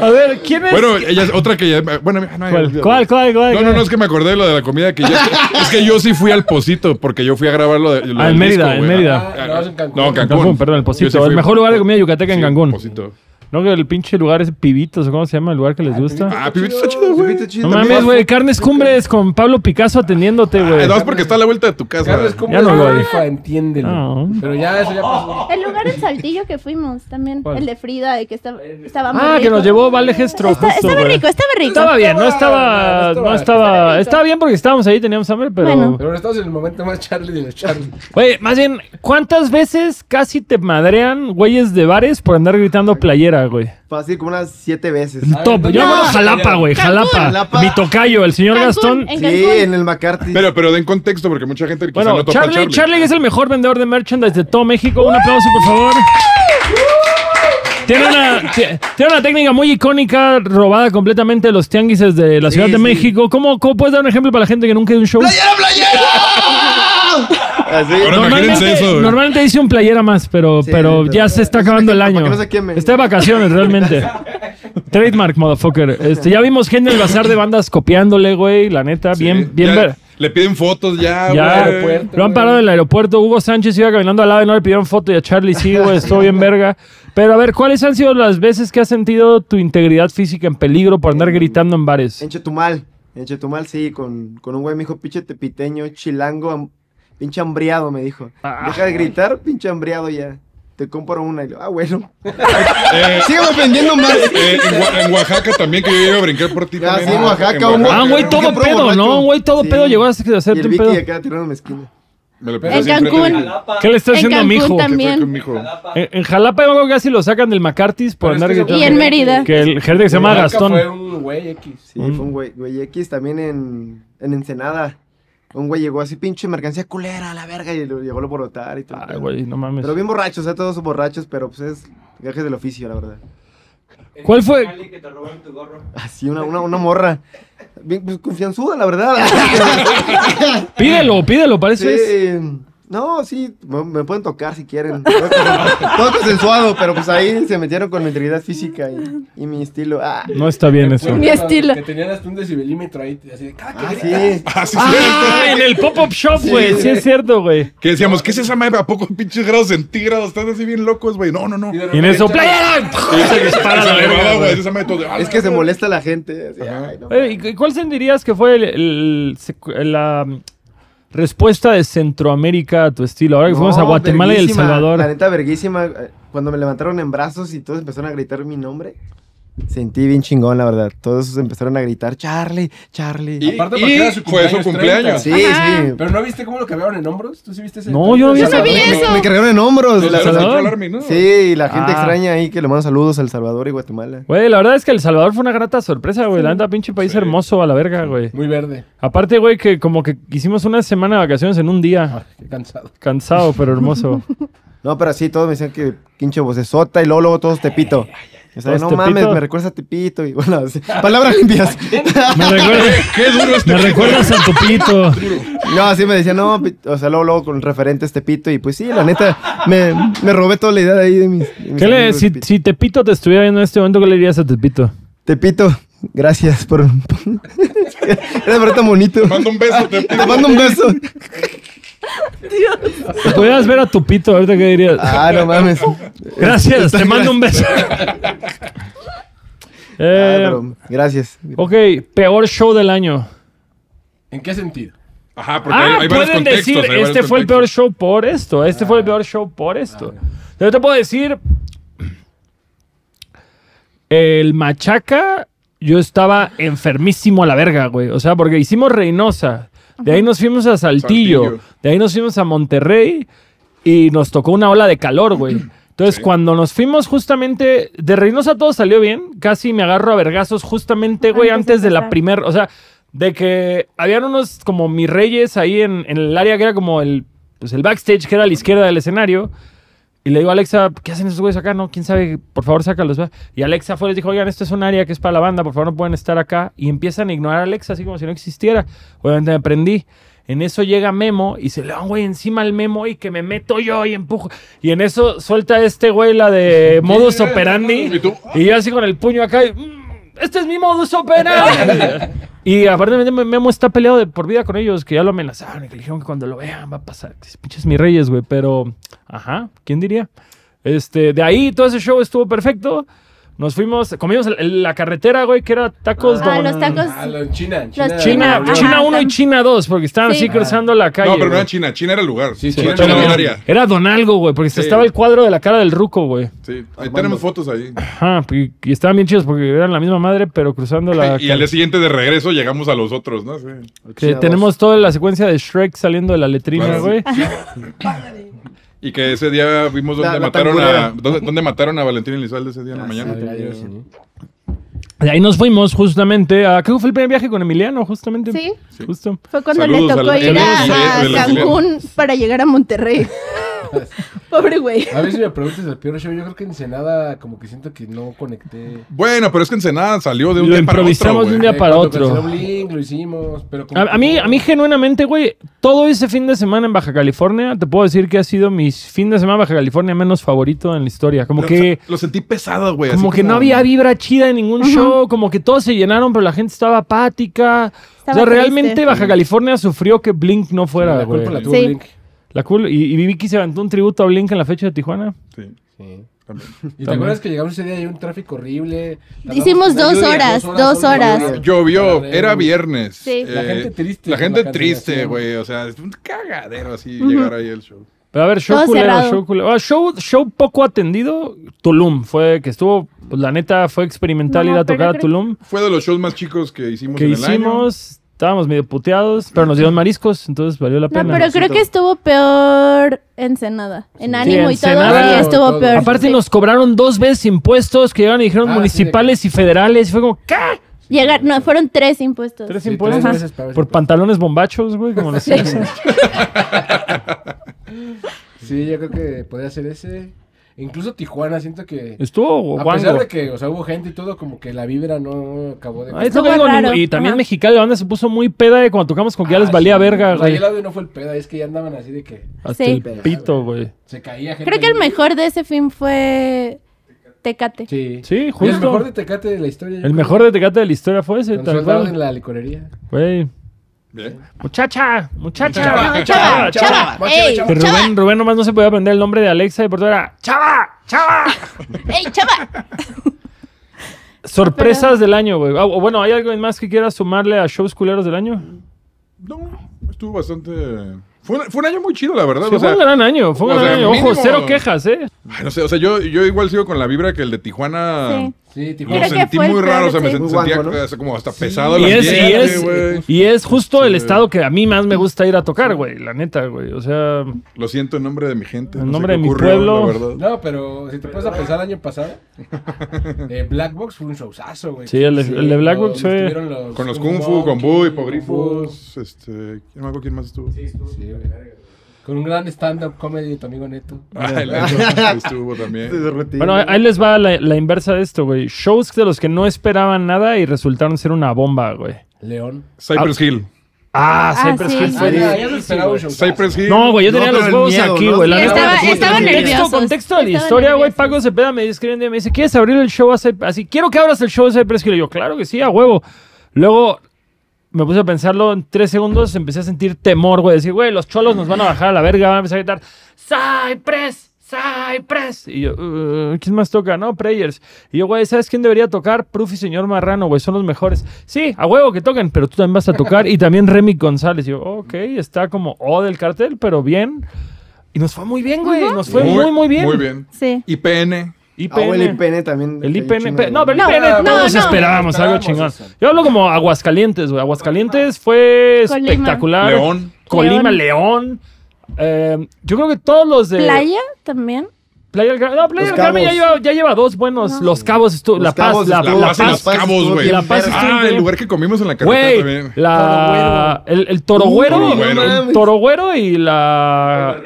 a ver, ¿quién es? Bueno, ella es otra que ya. Bueno, no, ¿Cuál, cuál, cuál, cuál? No, no, no, es que me acordé de lo de la comida que yo. es que yo sí fui al Pocito porque yo fui a grabar lo de. lo Ah, en Mérida, disco, en. Mérida. Ah, No, en Cancún. No, en Cancún. Cancún, perdón, el Yo Pocito. sí el fui- mejor lugar de comida yucateca en Cancún. Pocito. No, que el pinche lugar es Pibitos, ¿o ¿cómo se llama el lugar que les gusta? Ah, pibito está chido, güey. No mames, güey, carnes cumbres con Pablo Picasso atendiéndote, güey. Ah, no, es porque está a la vuelta de tu casa. Carlos, ¿cómo Ya no voy. rifa? Entiéndelo. No. Pero ya, eso ya pasó. El lugar en Saltillo que fuimos también. ¿Cuál? El de Frida, de que estaba, estaba muy Ah, que nos llevó Vale Gestro. Está- justo, estaba rico, estaba rico. Estaba bien, no estaba, No estaba- estaba, bien porque estábamos ahí, teníamos hambre, pero, Bueno. Pero estamos en el momento más Charlie de los Charlie. güey, más bien, ¿cuántas veces casi te madrean güeyes de bares por andar gritando playera, güey? Fácil, como unas siete veces. El top, yo no. me acuerdo Jalapa, güey. Jalapa, Jalapa. mi tocayo, el señor Cancún, Gastón. en Sí, Cancún. en el McCarthy. Pero, pero den contexto porque mucha gente quizá Bueno, no topa Charlie, Charlie. Charlie es el mejor vendedor de merchandise de todo México. Un aplauso, por favor. Tiene una, ti- tiene una técnica muy icónica, robada completamente de los tianguises de la Ciudad de sí. México. ¿Cómo, ¿Cómo puedes dar un ejemplo para la gente que nunca ha ido a un show? Así. Ahora imagínense Normalmente, eso. normalmente hice un playera más, pero, Sí, pero pero- ya se está acabando el año. no. Está de vacaciones, realmente. Trademark, motherfucker. Este, ya vimos gente en el bazar de bandas copiándole, güey. La neta, bien, Sí, bien ya. Le piden fotos ya, Ya, güey. lo han parado en el aeropuerto. Hugo Sánchez iba caminando al lado y no le pidieron foto. Y a Charlie sí, güey, estuvo bien verga. Pero a ver, ¿cuáles han sido las veces que has sentido tu integridad física en peligro por andar gritando en bares? En Chetumal. En Chetumal, sí, con, con un güey me dijo, pinche tepiteño, chilango, pinche hambriado, me dijo. Ah. Deja de gritar, pinche hambriado ya. Te compro una y ah, bueno. Eh, Sígueme ofendiendo más. eh, en, en Oaxaca también, que yo iba a brincar por ti. Ah, también. sí, en Oaxaca, un Ah, un güey todo pedo. ¿no? Un güey todo Sí. pedo llegó a Y hacerte un pedo. acá tirando mezquina. Me lo En Cancún. de. ¿Qué le está En haciendo a mi Cancún hijo? ¿Qué fue también. con mi hijo? En, en Jalapa yo creo que casi lo sacan del McCarthy's por Pero andar es que gritando. Y en Mérida. Que el gerente que se llama Oaxaca Gastón. Fue un güey X. Sí, fue un güey, güey X también en, en Ensenada. Un güey llegó así, pinche mercancía culera a la verga y lo llegó a borotar y todo. Ay, güey, no mames. Pero bien borrachos, o sea, todos borrachos, pero pues es gajes del oficio, la verdad. ¿Cuál fue? que te roban tu gorro. Así, una, una, una morra. Bien pues, confianzuda, la verdad. Pídelo, pídelo, parece. es- sí. No, sí, me, me pueden tocar si quieren. Todo consen- Todo consensuado, pero pues ahí se metieron con mi integridad física y, y mi estilo. Ah, No está bien eso. Mi estilo. Que tenían hasta un decibelímetro ahí, así de ah, gritas. sí. Ah, sí, Ah, en el pop-up shop, güey. Sí, es cierto, güey. Que decíamos, ¿qué es esa madre? ¿A poco pinches grados centígrados? Están así bien locos, güey. No, no, no. Y en eso, ¡playera! Se dispara Se la elevaba, verga, güey. güey. Esa madre todo de, "Ah, Es que se molesta la gente. así, ay, no. ¿y cuál sentirías que fue el- el- el- la respuesta de Centroamérica a tu estilo? Ahora que fuimos a No, Guatemala y El Salvador. La neta, verguísima. Cuando me levantaron en brazos y todos empezaron a gritar mi nombre, sentí bien chingón, la verdad. Todos empezaron a gritar, Charlie, Charlie. Y, Aparte y porque era su fue su cumpleaños sí, Ajá. sí. Pero no viste cómo lo cambiaron en hombros? ¿Tú sí viste ese? No, yo no vi sabía Me, eso. me cargaron en hombros. El la- Salvador? Central Army, ¿no? Sí, y la gente Ah. extraña ahí que le mando saludos a El Salvador y Guatemala. Güey, la verdad es que El Salvador fue una grata sorpresa, güey. La neta, pinche país hermoso a la verga, güey. Muy verde. Aparte, güey, que como que hicimos una semana de vacaciones en un día. Ah, qué cansado. Cansado, pero hermoso. No, pero sí, todos me decían que pinche vocesota y luego, luego todos Tepito. O sea, ¿Todos no Tepito? mames, me recuerdas a Tepito y bueno, así, palabras limpias. Me recuerdas, Qué duro este me recuerdas a tu pito. No, así me decían, no, o sea, luego, luego con referentes Tepito y pues sí, la neta, me, me robé toda la idea de ahí de mis, de mis ¿Qué le, si, Tepito. si Tepito te estuviera viendo en este momento, ¿qué le dirías a Tepito? Tepito, gracias por... Eres verdad tan bonito. Te mando un beso. Te, Te mando un beso. Si pudieras ver a tu pito, ahorita qué dirías. Ah, no mames. Gracias, te mando un beso. Eh, Ah, pero gracias. ok, peor show del año. ¿En qué sentido? Ajá, porque hay, Ah, hay varios pueden decir, hay este fue el peor show por esto, este fue el peor show por esto. Yo te puedo decir, el Machaca, yo estaba enfermísimo a la verga, güey. O sea, porque hicimos Reynosa, de ahí nos fuimos a Saltillo, Saltillo. de ahí nos fuimos a Monterrey y nos tocó una ola de calor, güey. Entonces, Sí. cuando nos fuimos justamente de Reynosa todo salió bien, casi me agarro a vergazos justamente, güey, Antes de antes de la primera, o sea, de que habían unos como mis reyes ahí en, en el área que era como el, pues el backstage, que era a la izquierda del escenario. Y le digo a Alexa, ¿qué hacen esos güeyes acá? No, quién sabe, por favor, sácalos. va". Y Alexa fue y les dijo, oigan, esto es un área que es para la banda, por favor, no pueden estar acá. Y empiezan a ignorar a Alexa así como si no existiera. Obviamente me prendí. En eso llega Memo y se le va un güey encima al Memo y que me meto yo y empujo. Y en eso suelta este güey la de modus operandi. ¿Y yo así con el puño acá. y, "Mm, Este es mi modus operandi. y aparte Memo está peleado de por vida con ellos, que ya lo amenazaron y que le dijeron que cuando lo vean va a pasar. Pinches mis reyes, güey. Pero, ajá, ¿quién diría? Este, de ahí todo ese show estuvo perfecto. Nos fuimos, comimos la carretera, güey, que era tacos Ah, don- los tacos. Ah, China. Los China. China, Ajá. China 1 y China 2, porque estaban Sí. así cruzando la calle. No, pero no güey. era China. China era el lugar. Sí, China China era el era- área. Era Don Algo, güey, porque Sí. estaba el cuadro de la cara del ruco, güey. Sí, ahí tenemos fotos ahí. Ajá, y, y estaban bien chidos porque eran la misma madre, pero cruzando la Y al día siguiente de regreso llegamos a los otros, ¿no? Sí. Que tenemos toda la secuencia de Shrek saliendo de la letrina, Claro. Y que ese día vimos la mataron a dónde, dónde mataron a Valentín Elizalde ese día en la Ah, mañana. De ahí nos fuimos justamente a... Que fue el primer viaje con Emiliano, justamente. Sí, Justo. fue cuando Saludos le tocó ir a, Cancún para llegar a Monterrey. Pobre güey. A ver si me preguntas el peor show. Yo creo que en Ensenada como que siento que no conecté. Bueno, pero es que Ensenada salió de un Lo día para otro, improvisamos de un güey. día Eh, para cuando otro. canceló Blink, lo hicimos, pero como A, a mí, que a mí genuinamente, güey, todo ese fin de semana en Baja California, te puedo decir que ha sido mi fin de semana en Baja California menos favorito en la historia. Como Lo- que... Lo sentí pesado, güey. Como que no había vibra chida en ningún show, como que todos se llenaron, pero la gente estaba apática. Estaba o sea, realmente triste. Baja California sufrió que Blink no fuera, la güey. culpa la tuvo Sí. Blink. La cool. Y, y Vicky se aventó un tributo a Blink en la fecha de Tijuana. Sí, Sí. también. ¿Y te acuerdas que llegamos ese día y había un tráfico horrible? Hicimos dos horas, dos horas. Llovió, era viernes. Sí. La gente triste La gente la triste, güey. O sea, es un cagadero así llegar ahí el show. Pero a ver, show Todo culero, cerrado. show culero. Ah, show, show poco atendido. Tulum fue que estuvo, pues la neta fue experimental No, ir a tocar a Tulum. Fue de los shows más chicos que hicimos Que en el año. Estábamos medio puteados, pero nos dieron mariscos, entonces valió la No, pena. pero creo que estuvo peor Ensenada. En ánimo y todo, sí estuvo todo. peor. Aparte Sí. nos cobraron dos veces impuestos que llegaron y dijeron Ah, sí, municipales y federales. Y fue como, ¿qué? Llegar, no, fueron tres impuestos. Tres Sí, impuestos. tres veces pagas Por impuestos. pantalones bombachos, güey, como los Simpsons. Sí, yo creo que podría ser ese. Incluso Tijuana, siento que... Estuvo A guango. pesar de que, o sea, hubo gente y todo, como que la vibra no acabó de... Ah, es lo que Estuvo digo, raro. y también Ajá. Mexicali, la banda se puso muy peda de cuando tocamos con que ya les Ah, valía verga, güey. el audio no fue el peda, es que ya andaban así de que Hasta Sí. el pito, güey. se caía gente. Creo que el ahí. mejor de ese film fue Tecate. Sí. Sí, Y justo. el mejor de Tecate de la historia. yo El creo. mejor de Tecate de la historia fue ese, Con tal soldado cual. en la licorería. Güey. Bien. Muchacha, muchacha, Chava, chava, chava, chava. Ey. Rubén, Rubén nomás no se podía aprender el nombre de Alexa y por todo era ¡Chava! ¡Chava! ¡Ey, chava! Sorpresas del año, güey. Ah, o bueno, ¿hay algo más que quieras sumarle a shows culeros del año? No, estuvo bastante. Fue un, fue un año muy chido, la verdad. Sí, o fue sea, un gran año, fue un gran sea, año. Ojo, mínimo- cero quejas, ¿eh? ay, no sé, o sea, yo, yo igual sigo con la vibra que el de Tijuana. Sí. Sí, Lo Tijuana. Sentí muy raro, o sea, me sí. sentía guango, ¿no? como hasta pesado el Y es, y, es, y es justo el Sí. estado que a mí más me gusta ir a tocar, güey. La neta, güey. O sea, Lo siento en nombre de mi gente. En no nombre de mi ocurrió, pueblo. No, pero si te puedes a pensar el año pasado, eh, Black Box fue un showzazo, güey. Sí, el de- el de Black Box fue- los Con los Kung Kung Fu, con Kung Hipogrifos, este, ¿quién me acuerdo quién más estuvo? Sí, güey. Con un gran stand-up comedy de tu amigo Neto. Ah, el Neto estuvo también. bueno, ahí les va la, la inversa de esto, güey. Shows de los que no esperaban nada y resultaron ser una bomba, güey. León. Cypress Hill. Ah, Ah, Cypress sí. Hill fue Ah, un güey. show. Cypress Hill. No, güey, yo No, tenía los el huevos miedo, aquí, ¿no? güey. Sí, neta, estaba- como estaban contexto, de la historia, güey. Paco Cepeda me escribe un día y me dice, ¿quieres abrir el show a Cypress? Así, quiero que abras el show de Cypress Hill. Y yo, claro que sí, a huevo. Luego me puse a pensarlo en tres segundos, empecé a sentir temor, güey. Decir, güey, los cholos nos van a bajar a la verga, van a empezar a gritar, Cypress, Cypress. Y yo, "Uh, ¿quién más toca? No, Prayers. Y yo, güey, ¿sabes quién debería tocar? Proof y Señor Marrano, güey, son los mejores. Sí, a huevo que toquen, pero tú también vas a tocar. y también Remy González. Y yo, ok, está como O del cartel, pero bien. Y nos fue muy bien, güey. Nos fue muy, muy bien. Muy bien. Sí. IPN. IPN. Ah, o el IPN también. El IPN. pe- No, pero el No, IPN no, todos no. esperábamos algo chingón. Yo hablo como Aguascalientes, güey. Aguascalientes fue Colima. espectacular. León. Colima, León. Eh, yo creo que todos los de. Playa también. Playa del Carmen. No, Playa del Carmen ya lleva, ya lleva dos buenos. No. Los Cabos, estuvo, La Paz, Cabos la, La, la Paz los Paz Cabos, güey. bien La Paz estuvo Ah, el lugar que comimos en la carretera Güey, también. la, el, el Toro Güero, Toro Güero. el Toro Güero y la...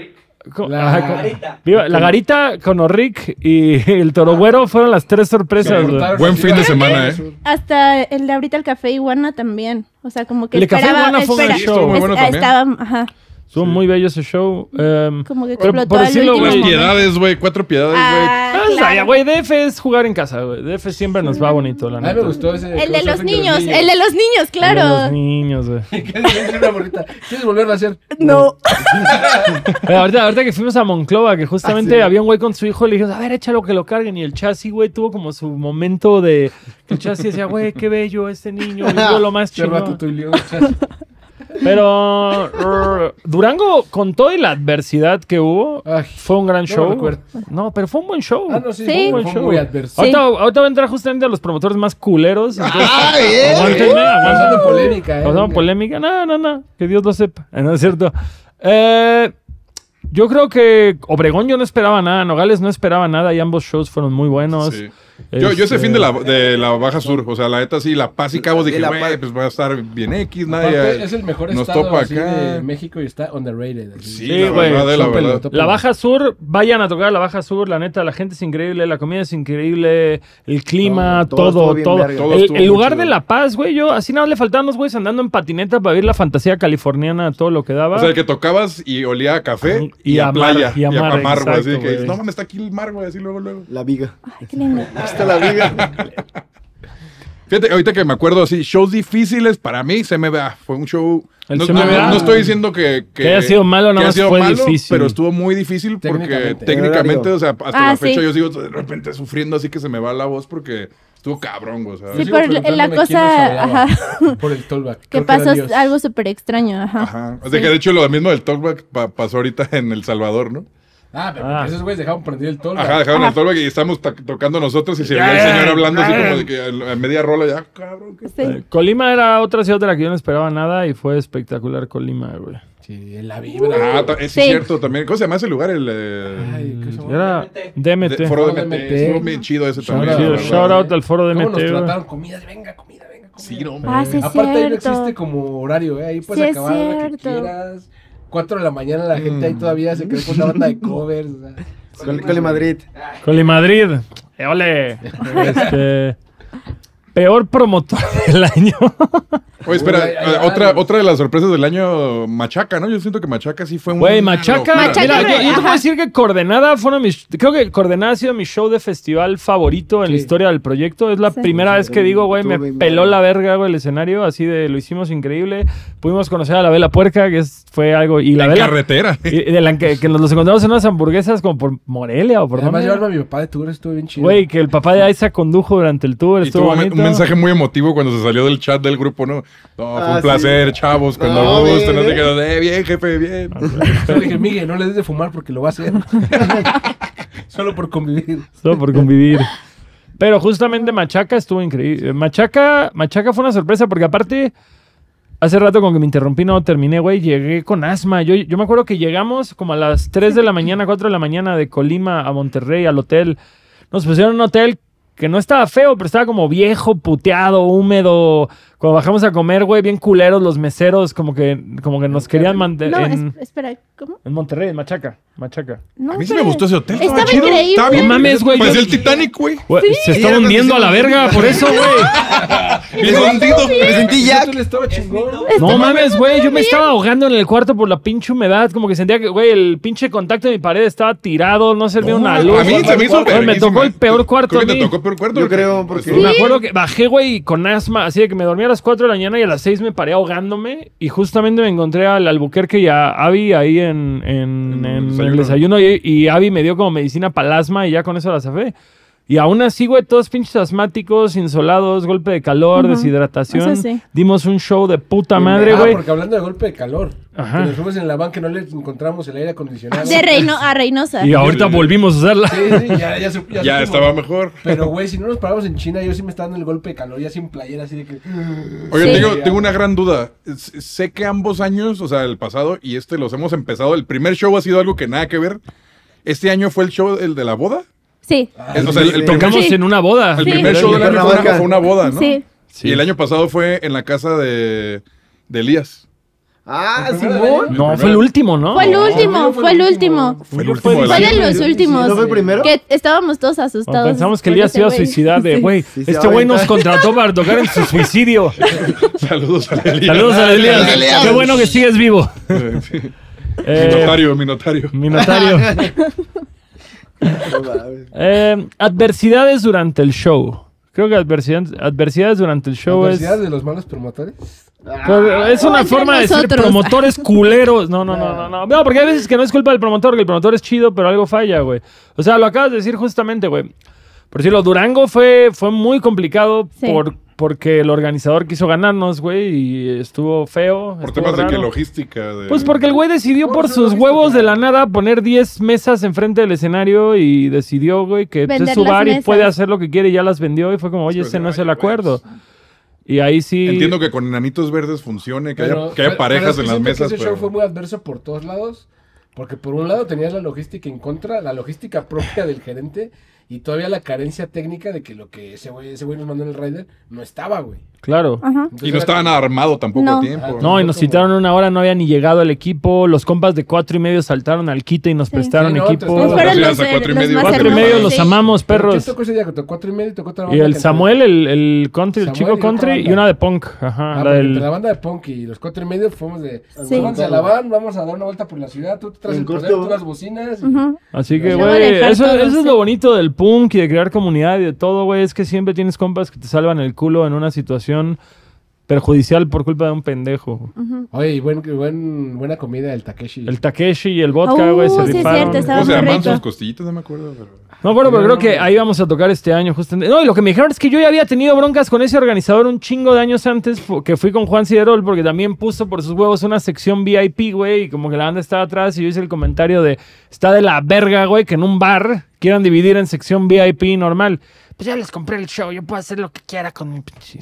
con- La con- garita. viva- la garita con Orric y el Toro Güero fueron las tres sorpresas. güey. Buen fin de la- semana, ¿eh? Hasta el de ahorita el café Iguana también. O sea, como que El de Café esperaba. Iguana fue un show. Muy bueno es- también. Estaba, ajá, Estuvo muy bello ese show. em, como que Pero explotó por decirlo, güey. Piedades, güey. Cuatro piedades, güey. Ah, claro. güey, DF es jugar en casa, güey. DF siempre nos va bonito, la A mí neta. me gustó ese. El de los crossover niños, el de los niños, El de Los claro. niños, güey. ¿Quieres volverlo a hacer? No. Ahorita, ahorita que fuimos a Monclova, que justamente Ah, sí. había un güey con su hijo, le dijimos, a ver, échalo que lo carguen. Y el chasis, güey, tuvo como su momento de. que el chasis decía, güey, qué bello este niño, vivió lo más. Tutulio. Pero rrr, Durango, con toda la adversidad que hubo, Ay, fue un gran no show. No, pero fue un buen show. Ah, no, sí, Sí. fue, Buen fue show. muy adverso. Ahorita, ahorita va a entrar justamente a los promotores más culeros. Entonces, ¡Ah, bien! aguántenme, Causando aguántenme. polémica, ¿eh? Polémica. No, no, no. Que Dios lo sepa. Eh, No es cierto. Eh, yo creo que Obregón yo no esperaba nada. Nogales no esperaba nada y ambos shows fueron muy buenos. Sí. Yo, yo ese Este, fin de la, de la Baja Sur, o sea, la neta sí, La Paz y Cabos, De dije, La güey, pues va a estar bien X, Aparte, nadie. es el mejor nos estado topa así acá. de México y está underrated. así. Sí, Sí, la güey. la Baja Sur, vayan a tocar a la Baja Sur, la neta, la gente es increíble, la comida es increíble, el clima, Todo, todo El, lugar chido. de La Paz, güey, yo así nada más le faltaban los güeyes andando en patineta para ver la fantasía californiana, todo lo que daba. O sea, que tocabas y olía a café Y y, a a mar, playa. y a mar, güey. Así exacto, que, güey. no mames, está aquí el mar, güey, así luego, luego. La viga. Ay, qué lindo. Está la viga. Fíjate, ahorita que me acuerdo así, shows difíciles para mí, CMBA. Fue un show. El no, CMBA. no- no estoy diciendo que. Que haya sido malo, sido fue malo, difícil. Pero estuvo muy difícil porque Técnicamente. o sea, hasta Ah, la fecha sí. yo sigo de repente sufriendo así que se me va la voz porque estuvo cabrón, güey. o sea, Sí, por la cosa, ajá, Por el tollback. que pasó algo súper extraño, ajá. Ajá. O sea, Sí. que de hecho lo mismo del talkback pa- pasó ahorita en El Salvador, ¿no? Ah, pero Ah. porque esos güeyes dejaron prender el tollback. Ajá, dejaron el talkback y estamos ta- tocando nosotros y se veía el señor hablando así ya. como de que a media rola ya, cabrón. ¿qué Sí. Eh, Colima era otra ciudad de la que yo no esperaba nada y fue espectacular Colima, güey. Sí, en la vibra. Ah, es Sí. cierto también. ¿Cómo se llama ese lugar? El eh, Ay, ¿qué? Era DMT. de- Foro. DMT. Estuvo bien chido ese Shout también. out. shout out al foro de ¿Cómo nos trataron? Comida, venga, comida, venga, comida. Sí, no, Ah, sí, Aparte ahí no existe como horario, ¿eh? Ahí puedes acabar la que quieras. Cuatro de la mañana la gente ahí todavía se quedó con una banda de covers. o sea. Col- Coli Madrid. Colimadrid. Eh, ole. Este, peor promotor del año. Oye, espera, Uy, eh, otra, otra de las sorpresas del año, Machaca, ¿no? Yo siento que Machaca sí fue un. Güey, Machaca. Machaca, mira, yo, yo te ajá. puedo decir que Coordenada fueron mis. Creo que Coordenada ha sido mi show de festival favorito en la historia del proyecto. Es la Sí. primera vez que digo, güey, me peló la verga, güey, el escenario. Así de lo hicimos increíble. Pudimos conocer a la Vela Puerca, que es, fue algo. Y la En Vela. carretera. y- y de la que, que nos los encontramos en unas hamburguesas como por Morelia o por Además, llevarme a mi papá de tour estuvo bien chido. Güey, que el papá de Isaac condujo durante el tour. Y Estuvo tuvo un mensaje muy emotivo cuando se salió del chat del grupo, ¿no? No, fue Ah, un placer, chavos, cuando No, gusten, no sé qué, de bien, jefe, bien. Yo le dije, Miguel, no le des de fumar porque lo va a hacer. Solo por convivir. Solo por convivir. Pero justamente Machaca estuvo increíble. Machaca, Machaca fue una sorpresa porque aparte, hace rato con que me interrumpí no terminé, güey, llegué con asma. Yo, yo me acuerdo que llegamos como a las 3 de la mañana, 4 de la mañana de Colima a Monterrey, al hotel. Nos pusieron en un hotel que no estaba feo, pero estaba como viejo, puteado, húmedo. Cuando bajamos a comer, güey, bien culeros los meseros, como que, como que nos querían mantener No, en, es- espera, ¿cómo? en Monterrey, en Machaca, Machaca. No, A mí sí me gustó ese hotel. Estaba chido. increíble. Estaba bien. No mames, güey, Parecía el Titanic, güey. Güey, se está era hundiendo a la verga, por eso, güey. Me sentí Ya estaba. No mames, güey, yo me estaba ahogando en el cuarto por la pinche humedad, como que sentía que, güey, el pinche contacto de mi pared estaba tirado, no servía una luz. A mí se me hizo me tocó el peor cuarto Mejor cuarto. Yo creo, porque- Me acuerdo que bajé, güey, con asma, así de que me dormía a las 4 de la mañana y a las 6 me paré ahogándome. Y justamente me encontré al Albuquerque y a Abby ahí en, en- En el en el desayuno. desayuno. Y, y Abby me dio como medicina para el asma y ya con eso la zafé. Y aún así, güey, todos pinches asmáticos, insolados, golpe de calor, Ujú. deshidratación. Eso sí. Dimos un show de puta madre, Ah, güey. porque hablando de golpe de calor. Ajá. Que nos fuimos en la van que no le encontramos el aire acondicionado. De Reino a Reynosa. Y ahorita volvimos a usarla. Sí, sí, ya, ya, ya estaba mejor. Pero, güey, si no nos paramos en China, yo sí me estaba dando el golpe de calor, ya sin playera, así de que... Oye, Sí. tengo, tengo una gran duda. Sé que ambos años, o sea, el pasado y este los hemos empezado. El primer show ha sido algo que nada que ver. Este año fue el show, el de la boda. Sí. Es- o sea, el, el primer, Tocamos Sí. en una boda. el Sí. primer show del En año fue una, fue una boda, ¿no? Sí. Y el año pasado fue en la casa de, de Elías. Ah, ¿El Simón. No, fue el último, ¿no? Fue el último, no fue el último. Fue el último del Fue año. de los últimos. ¿No fue el primero? Que estábamos todos asustados. Pensamos que Elías ese se iba a suicidar de, güey, Sí, se este va a güey nos contrató para tocar en su suicidio. Saludos a Elías. Saludos a Elías. Qué bueno que sigues vivo. Sí. Eh, Mi notario, mi notario. mi notario. Eh, adversidades durante el show. Creo que adversidades, adversidades durante el show es... ¿Adversidad de los malos promotores? Pero es una forma de decir promotores culeros. No, no, no, no, no. No, porque hay veces que no es culpa del promotor, que el promotor es chido, pero algo falla, güey. O sea, lo acabas de decir justamente, güey. Por decirlo, Durango fue, fue muy complicado Sí. por, porque el organizador quiso ganarnos, güey, y estuvo feo. Por estuvo temas de que logística. De... Pues porque el güey decidió Por por su sus logística. huevos de la nada poner 10 mesas enfrente del escenario y decidió, güey, que pues, es su bar y puede hacer lo que quiere y ya las vendió y fue como, oye, Pues, ese no es el acuerdo. Y ahí sí... Entiendo que con enanitos verdes funcione, que Pero- haya, que haya pero- parejas pero es en las que mesas. Ese show fue muy adverso por todos lados. Porque por un lado tenías la logística en contra, la logística propia del gerente y todavía la carencia técnica de que lo que ese güey ese güey nos mandó en el rider no estaba, güey. Claro. Ajá. Y no era estaba como- nada armado tampoco No. a tiempo. Ah, No, y nos citaron una hora, no había ni llegado el equipo. Los compas de cuatro y medio saltaron al quite y nos Sí. prestaron Sí, no, equipo. entonces, Fueron Gracias los, a cuatro y medio. Cuatro y medio sí. los amamos, ¿Pero perros. ¿Quién tocó ese día? Que tocó cuatro y medio y tocó otra Y banda el Samuel, el, el country, el chico y country y una de punk. Ajá, Ah, la del... entre la banda de punk y los cuatro y medio fuimos de... Sí. Vamos a la van, vamos a dar una vuelta por la ciudad, tú te traes En el poder, tú las bocinas. y-. Así que, güey, eso, eso es lo bonito del punk y de crear comunidad y de todo, güey. Es que siempre tienes compas que te salvan el culo en una situación perjudicial por culpa de un pendejo. Oye, y buen, buen, buena comida el Takeshi. El Takeshi y el vodka, Uh, güey, se sí, es cierto, estaba ¿Cómo se muy llaman rico. sus costillitas? No me acuerdo. Pero... No, bueno, pero No, creo no, que no. ahí vamos a tocar este año justamente. No, y lo que me dijeron es que yo ya había tenido broncas con ese organizador un chingo de años antes, que fui con Juan Ciderol, porque también puso por sus huevos una sección VIP, güey, y como que la banda estaba atrás, y yo hice el comentario de, está de la verga, güey, que en un bar quieran dividir en sección VIP normal. Pues ya les compré el show, yo puedo hacer lo que quiera con mi pinche...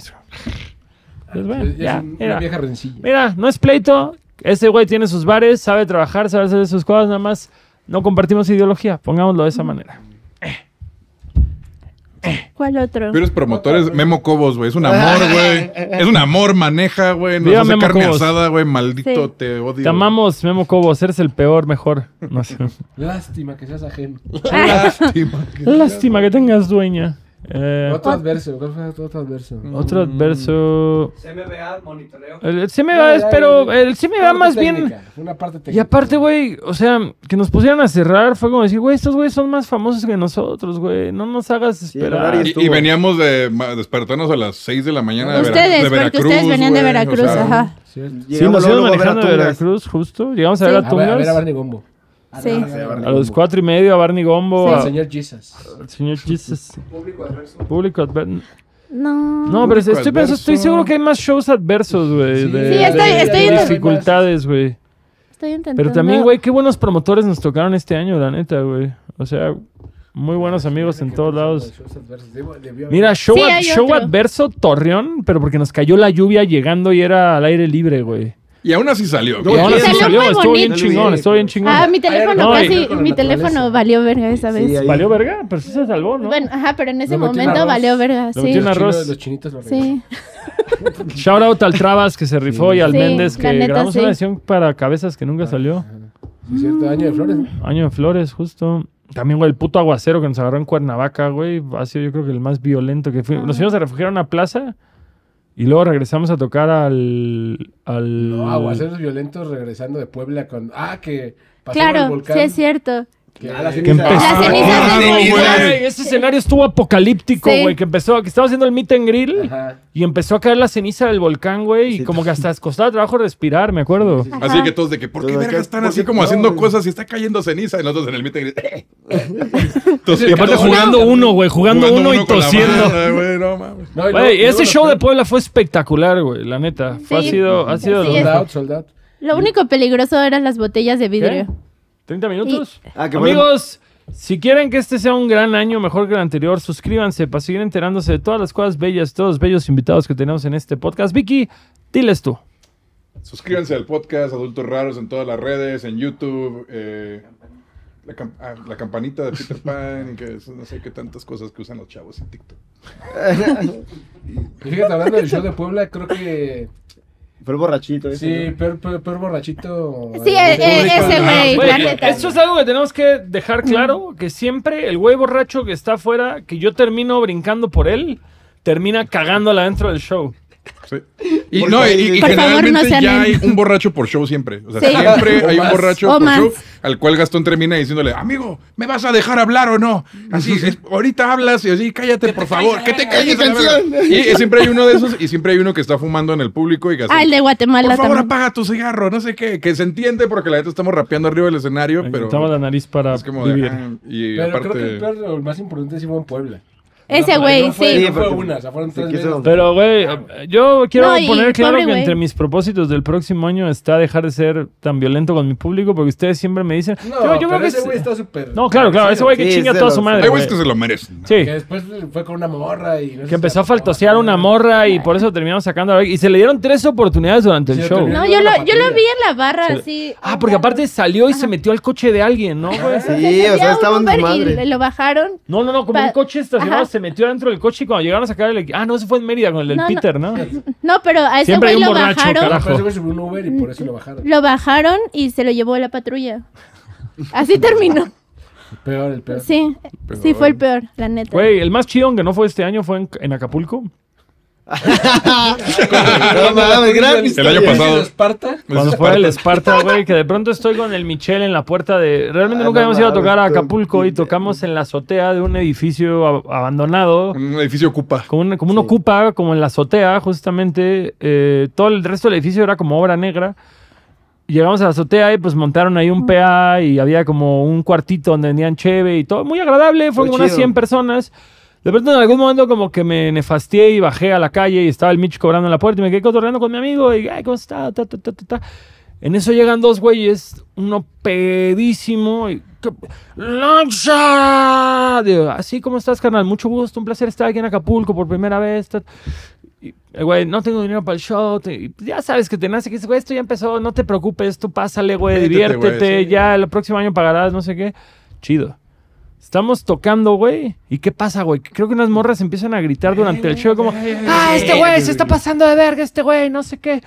Pues bueno, Es- ya, un- una mira. vieja rencilla. Mira, no es pleito. Ese güey tiene sus bares, sabe trabajar, sabe hacer sus cosas, nada más no compartimos ideología, pongámoslo de esa manera. ¿Cuál otro? Pero es promotores, Memo Cobos, güey. Es un amor, güey. Es un amor, maneja, güey. Nos Viva hace Memo carne Cobos. asada, güey. Maldito, Sí. te odio. Te amamos, Memo Cobos, eres el peor, mejor. No sé. Lástima que seas ajeno. Lástima. Lástima que tengas dueña. Eh, Otro adverso, ¿cuál fue otro adverso? otro adverso. CMBA, monitoreo. El, es, pero el Parte más bien. técnica, fue Una parte técnica. Y aparte, güey, o sea, que nos pusieran a cerrar fue como decir, güey, estos güeyes son más famosos que nosotros, güey. No nos hagas Sí, esperar. horario Y, y veníamos de despertarnos a las 6 de la mañana de, Vera- Ustedes, de porque Veracruz. ustedes venían de. Veracruz, O sea, ajá. Sí, Llegamos nos íbamos luego a ver a manejando de. Veracruz, justo. Llegamos a ver Sí. a A ver, a ver a Tungas. Sí. A los cuatro y medio, a Barney Gombo, Sí. a- Al señor Jesus. al señor Jesus. Público adverso. Público adverso. No. No, pero estoy, seguro que hay más shows adversos, güey. Sí. de, Sí, estoy- de- estoy de dificultades, güey. Estoy intentando. Pero también, güey, qué buenos promotores nos tocaron este año, la neta, güey. O sea, muy buenos amigos en todos lados. Mira, show, Sí, ad- hay show otro. adverso Torreón, pero porque nos cayó la lluvia llegando y era al aire libre, güey. Y aún así salió. Y aún sí, así salió salió, bien chingón, estuvo bien chingón. Ah, mi teléfono casi, mi teléfono valió verga esa Sí, vez. ahí- ¿Valió verga? Pero sí se salvó, ¿no? Bueno, ajá, pero en ese Lo momento arroz. valió verga, Lo sí. en arroz. Los chinitos lo Sí. Shout out al Trabas que se rifó y al Sí, Méndez que neta, grabamos sí. una edición para cabezas que nunca salió. Sí, cierto, año de flores. ¿no? Año de Flores, justo. También, güey, el puto aguacero que nos agarró en Cuernavaca, güey. Ha sido yo creo que el más violento que fui. Nos fuimos a refugiar a una plaza y luego regresamos a tocar al... al... No, aguaceros violentos regresando de Puebla con. Ah, que el Claro, volcán. sí es cierto. Que a la Que ceniza. empezó. Las cenizas Ah, de güey. Ese escenario estuvo apocalíptico, Sí. güey. Que empezó, que estaba haciendo el meet and grill Ajá. y empezó a caer la ceniza del volcán, güey. Y Sí. como que hasta costaba trabajo respirar, me acuerdo. Así que todos de que, ¿por qué verga están ¿por así qué como no, haciendo güey? cosas y está cayendo ceniza? Y nosotros en el meeting. Entonces, Y aparte jugando uno, güey. Jugando, uno, y con la tosiendo. güey, no mames. No, y luego- Güey, y luego ese show de Puebla fue espectacular, güey, la neta. Fue, ha Sí. sido, ha sido Sí, los- es- Sold out, sold out. Lo único peligroso eran las botellas de ¿Qué? vidrio. ¿30 minutos? Ah, bueno. Amigos, si quieren que este sea un gran año, mejor que el anterior, suscríbanse para seguir enterándose de todas las cosas bellas, todos los bellos invitados que tenemos en este podcast. Vicky, diles tú. Suscríbanse al podcast Adultos Raros en todas las redes, en YouTube. eh, la, ah, la campanita de Peter Pan y que eso, no sé qué tantas cosas que usan los chavos en TikTok. Y fíjate, hablando del show de Puebla, creo que Fue el borrachito ese, sí, peor, peor, peor borrachito. Sí, eh, eh, eh, público, ese güey, esto es algo que tenemos que dejar claro, que siempre el güey borracho que está afuera, que yo termino brincando por él, termina cagándola dentro del show. Sí. Y, Por no, y, favor, generalmente no ya hay un borracho por show siempre. O sea, Sí. siempre hay un borracho O por más. show al cual Gastón termina diciéndole, amigo, ¿me vas a dejar hablar o no? Así, es, ahorita hablas y así, cállate, por favor, que te calles. a la verga". Y, y siempre hay uno de esos, y siempre hay uno que está fumando en el público y Gastón, Ah, el de Guatemala por favor, también. apaga tu cigarro, no sé qué, que se entiende porque la neta estamos rapeando arriba del escenario, pero Quitamos la nariz para es como de, vivir. ah, y Pero aparte... creo que el peor, lo más importante sí fue en Puebla. Ese No, güey, no sí. No fue una, o sea, fueron se tres veces. Pero, güey, yo quiero No, y poner claro que entre mis propósitos del próximo año está dejar de ser tan violento con mi público, porque ustedes siempre me dicen. No, yo, yo pero creo que ese es- güey está súper. No, claro, claro, ese güey que Sí, chinga de toda su madre. Hay güeyes que se lo merecen. Sí. Que después fue con una morra y. Que empezó a faltosear una morra y por eso terminamos sacando a la- Y se le dieron tres oportunidades durante el show. No, yo lo, yo lo vi en la barra así. Ah, porque aparte salió y se metió al coche de alguien, ¿no, güey? Sí, Se o sea, subía estaba un en Uber y desmadre. le- lo bajaron. No, no, no, como un coche estacionado. Se metió dentro del coche y cuando llegaron a sacar el... Ah, no, eso fue en Mérida con el del No. Peter, ¿no? No, pero a ese Siempre hay güey un lo borracho, bajaron. carajo. Pero ese güey subió un Uber y por eso lo bajaron. Lo bajaron y se lo llevó la patrulla. Así terminó. El peor, el peor. Sí, sí fue el peor, la neta. Güey, el más chido, aunque no fue este año, fue en, en Acapulco. No mames, gran El año pasado. Esparta. Cuando fue el Esparta, güey, que de pronto estoy con el Michel en la puerta de... Realmente Ah, nunca no habíamos ido a tocar a Acapulco y tocamos en la azotea de un edificio ab- abandonado. Un edificio ocupa. Como un, como un Sí. ocupa, como en la azotea, justamente. eh, todo el resto del edificio era como obra negra. Llegamos a la azotea y pues montaron ahí un PA y había como un cuartito donde vendían cheve y todo. Muy agradable, fue como unas chido. 100 personas. De pronto en algún momento como que me nefastié y bajé a la calle y estaba el Mitch cobrando en la puerta y me quedé cotorreando con mi amigo y, ay, ¿cómo está? Ta, ta, ta. En eso llegan dos güeyes, uno pedísimo y... ¿qué- ¡Lancha! Digo, así como estás, carnal, mucho gusto, un placer estar aquí en Acapulco por primera vez. y güey, no tengo dinero para el show. te- y ya sabes que te nace que dices, güey, esto ya empezó, no te preocupes, tú pásale, güey, diviértete, güey, sí. ya el próximo año pagarás, no sé qué. Chido. Estamos tocando, güey. ¿Y qué pasa, güey? Creo que unas morras empiezan a gritar durante el show como, ah, este güey se está pasando de verga, este güey, no sé qué.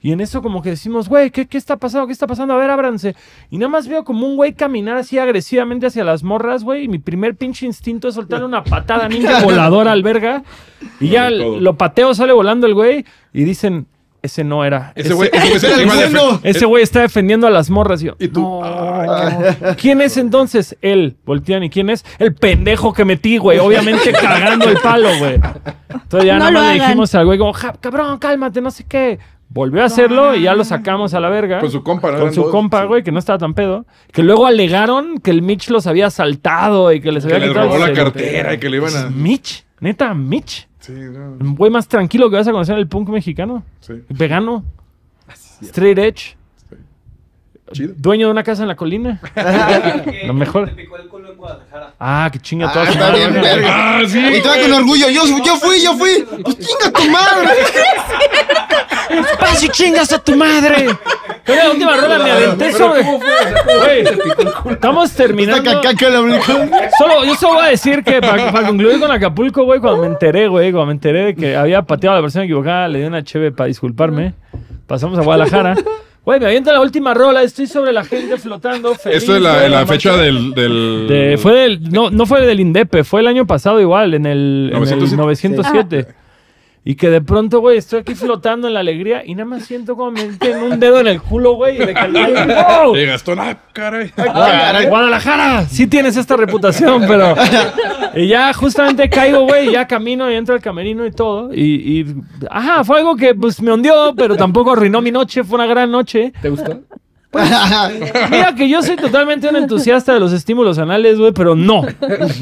Y en eso como que decimos, güey, ¿qué, ¿qué está pasando? ¿Qué está pasando? A ver, ábranse. Y nada más veo como un güey caminar así agresivamente hacia las morras, güey. Y mi primer pinche instinto es soltarle una patada ninja voladora al verga. Y ya lo pateo, sale volando el güey. Y dicen, ese no era. Ese güey ese bueno. Ese está defendiendo a las morras. Y, yo, Y tú, "No". ¿Quién es entonces? Él. Voltean. ¿Y quién es? El pendejo que metí, güey. Obviamente cagando el palo, güey. Entonces ya No nada más le dijimos al güey como, "Ja, cabrón, cálmate, no sé qué. Volvió a hacerlo y ya lo sacamos a la verga. Con su compa, ¿no? Con su dos, compa, sí. güey, que no estaba tan pedo. Que luego alegaron que el Mitch los había asaltado y que les Que había les quitado robó la cartera y que le iban a... Mitch, neta, Mitch. Sí, no, Un güey más tranquilo que vas a conocer en el punk mexicano. sí. Vegano. Straight edge. Chido. Dueño de una casa en la colina. Lo mejor. Te picó el culo en Guadalajara. Ah, que chinga Ah, toda su está madre, bien, verga. Ah, sí. Y va con orgullo. Yo, yo fui, yo fui. Pues chinga tu madre. ¡Paz y chingas a tu madre! Pero la última rola me aventé sobre. Güey, estamos Esta terminando. Solo, yo solo voy a decir que para, para concluir con Acapulco, güey, cuando me enteré, güey, cuando me enteré de que había pateado a la persona equivocada, le di una cheve para disculparme. Pasamos a Guadalajara. Güey, me avienta la última rola, estoy sobre la gente flotando. Feliz, Esto es la, fecha del... del... de- fue del, no, no fue del INDEPE, fue el año pasado igual, en el, en el 907. 907. Y que de pronto, güey, estoy aquí flotando en la alegría y nada más siento como me meten un dedo en el culo, güey. Y de ¡wow! Y Gastón, ah, caray. Ah, Guadalajara, sí tienes esta reputación, pero. Y ya justamente caigo, güey, y ya camino y entro al camerino y todo. Y, y- Ajá, fue algo que pues me hundió, pero tampoco arruinó mi noche. Fue una gran noche. ¿Te gustó? Mira que yo soy totalmente un entusiasta de los estímulos anales, güey, pero no.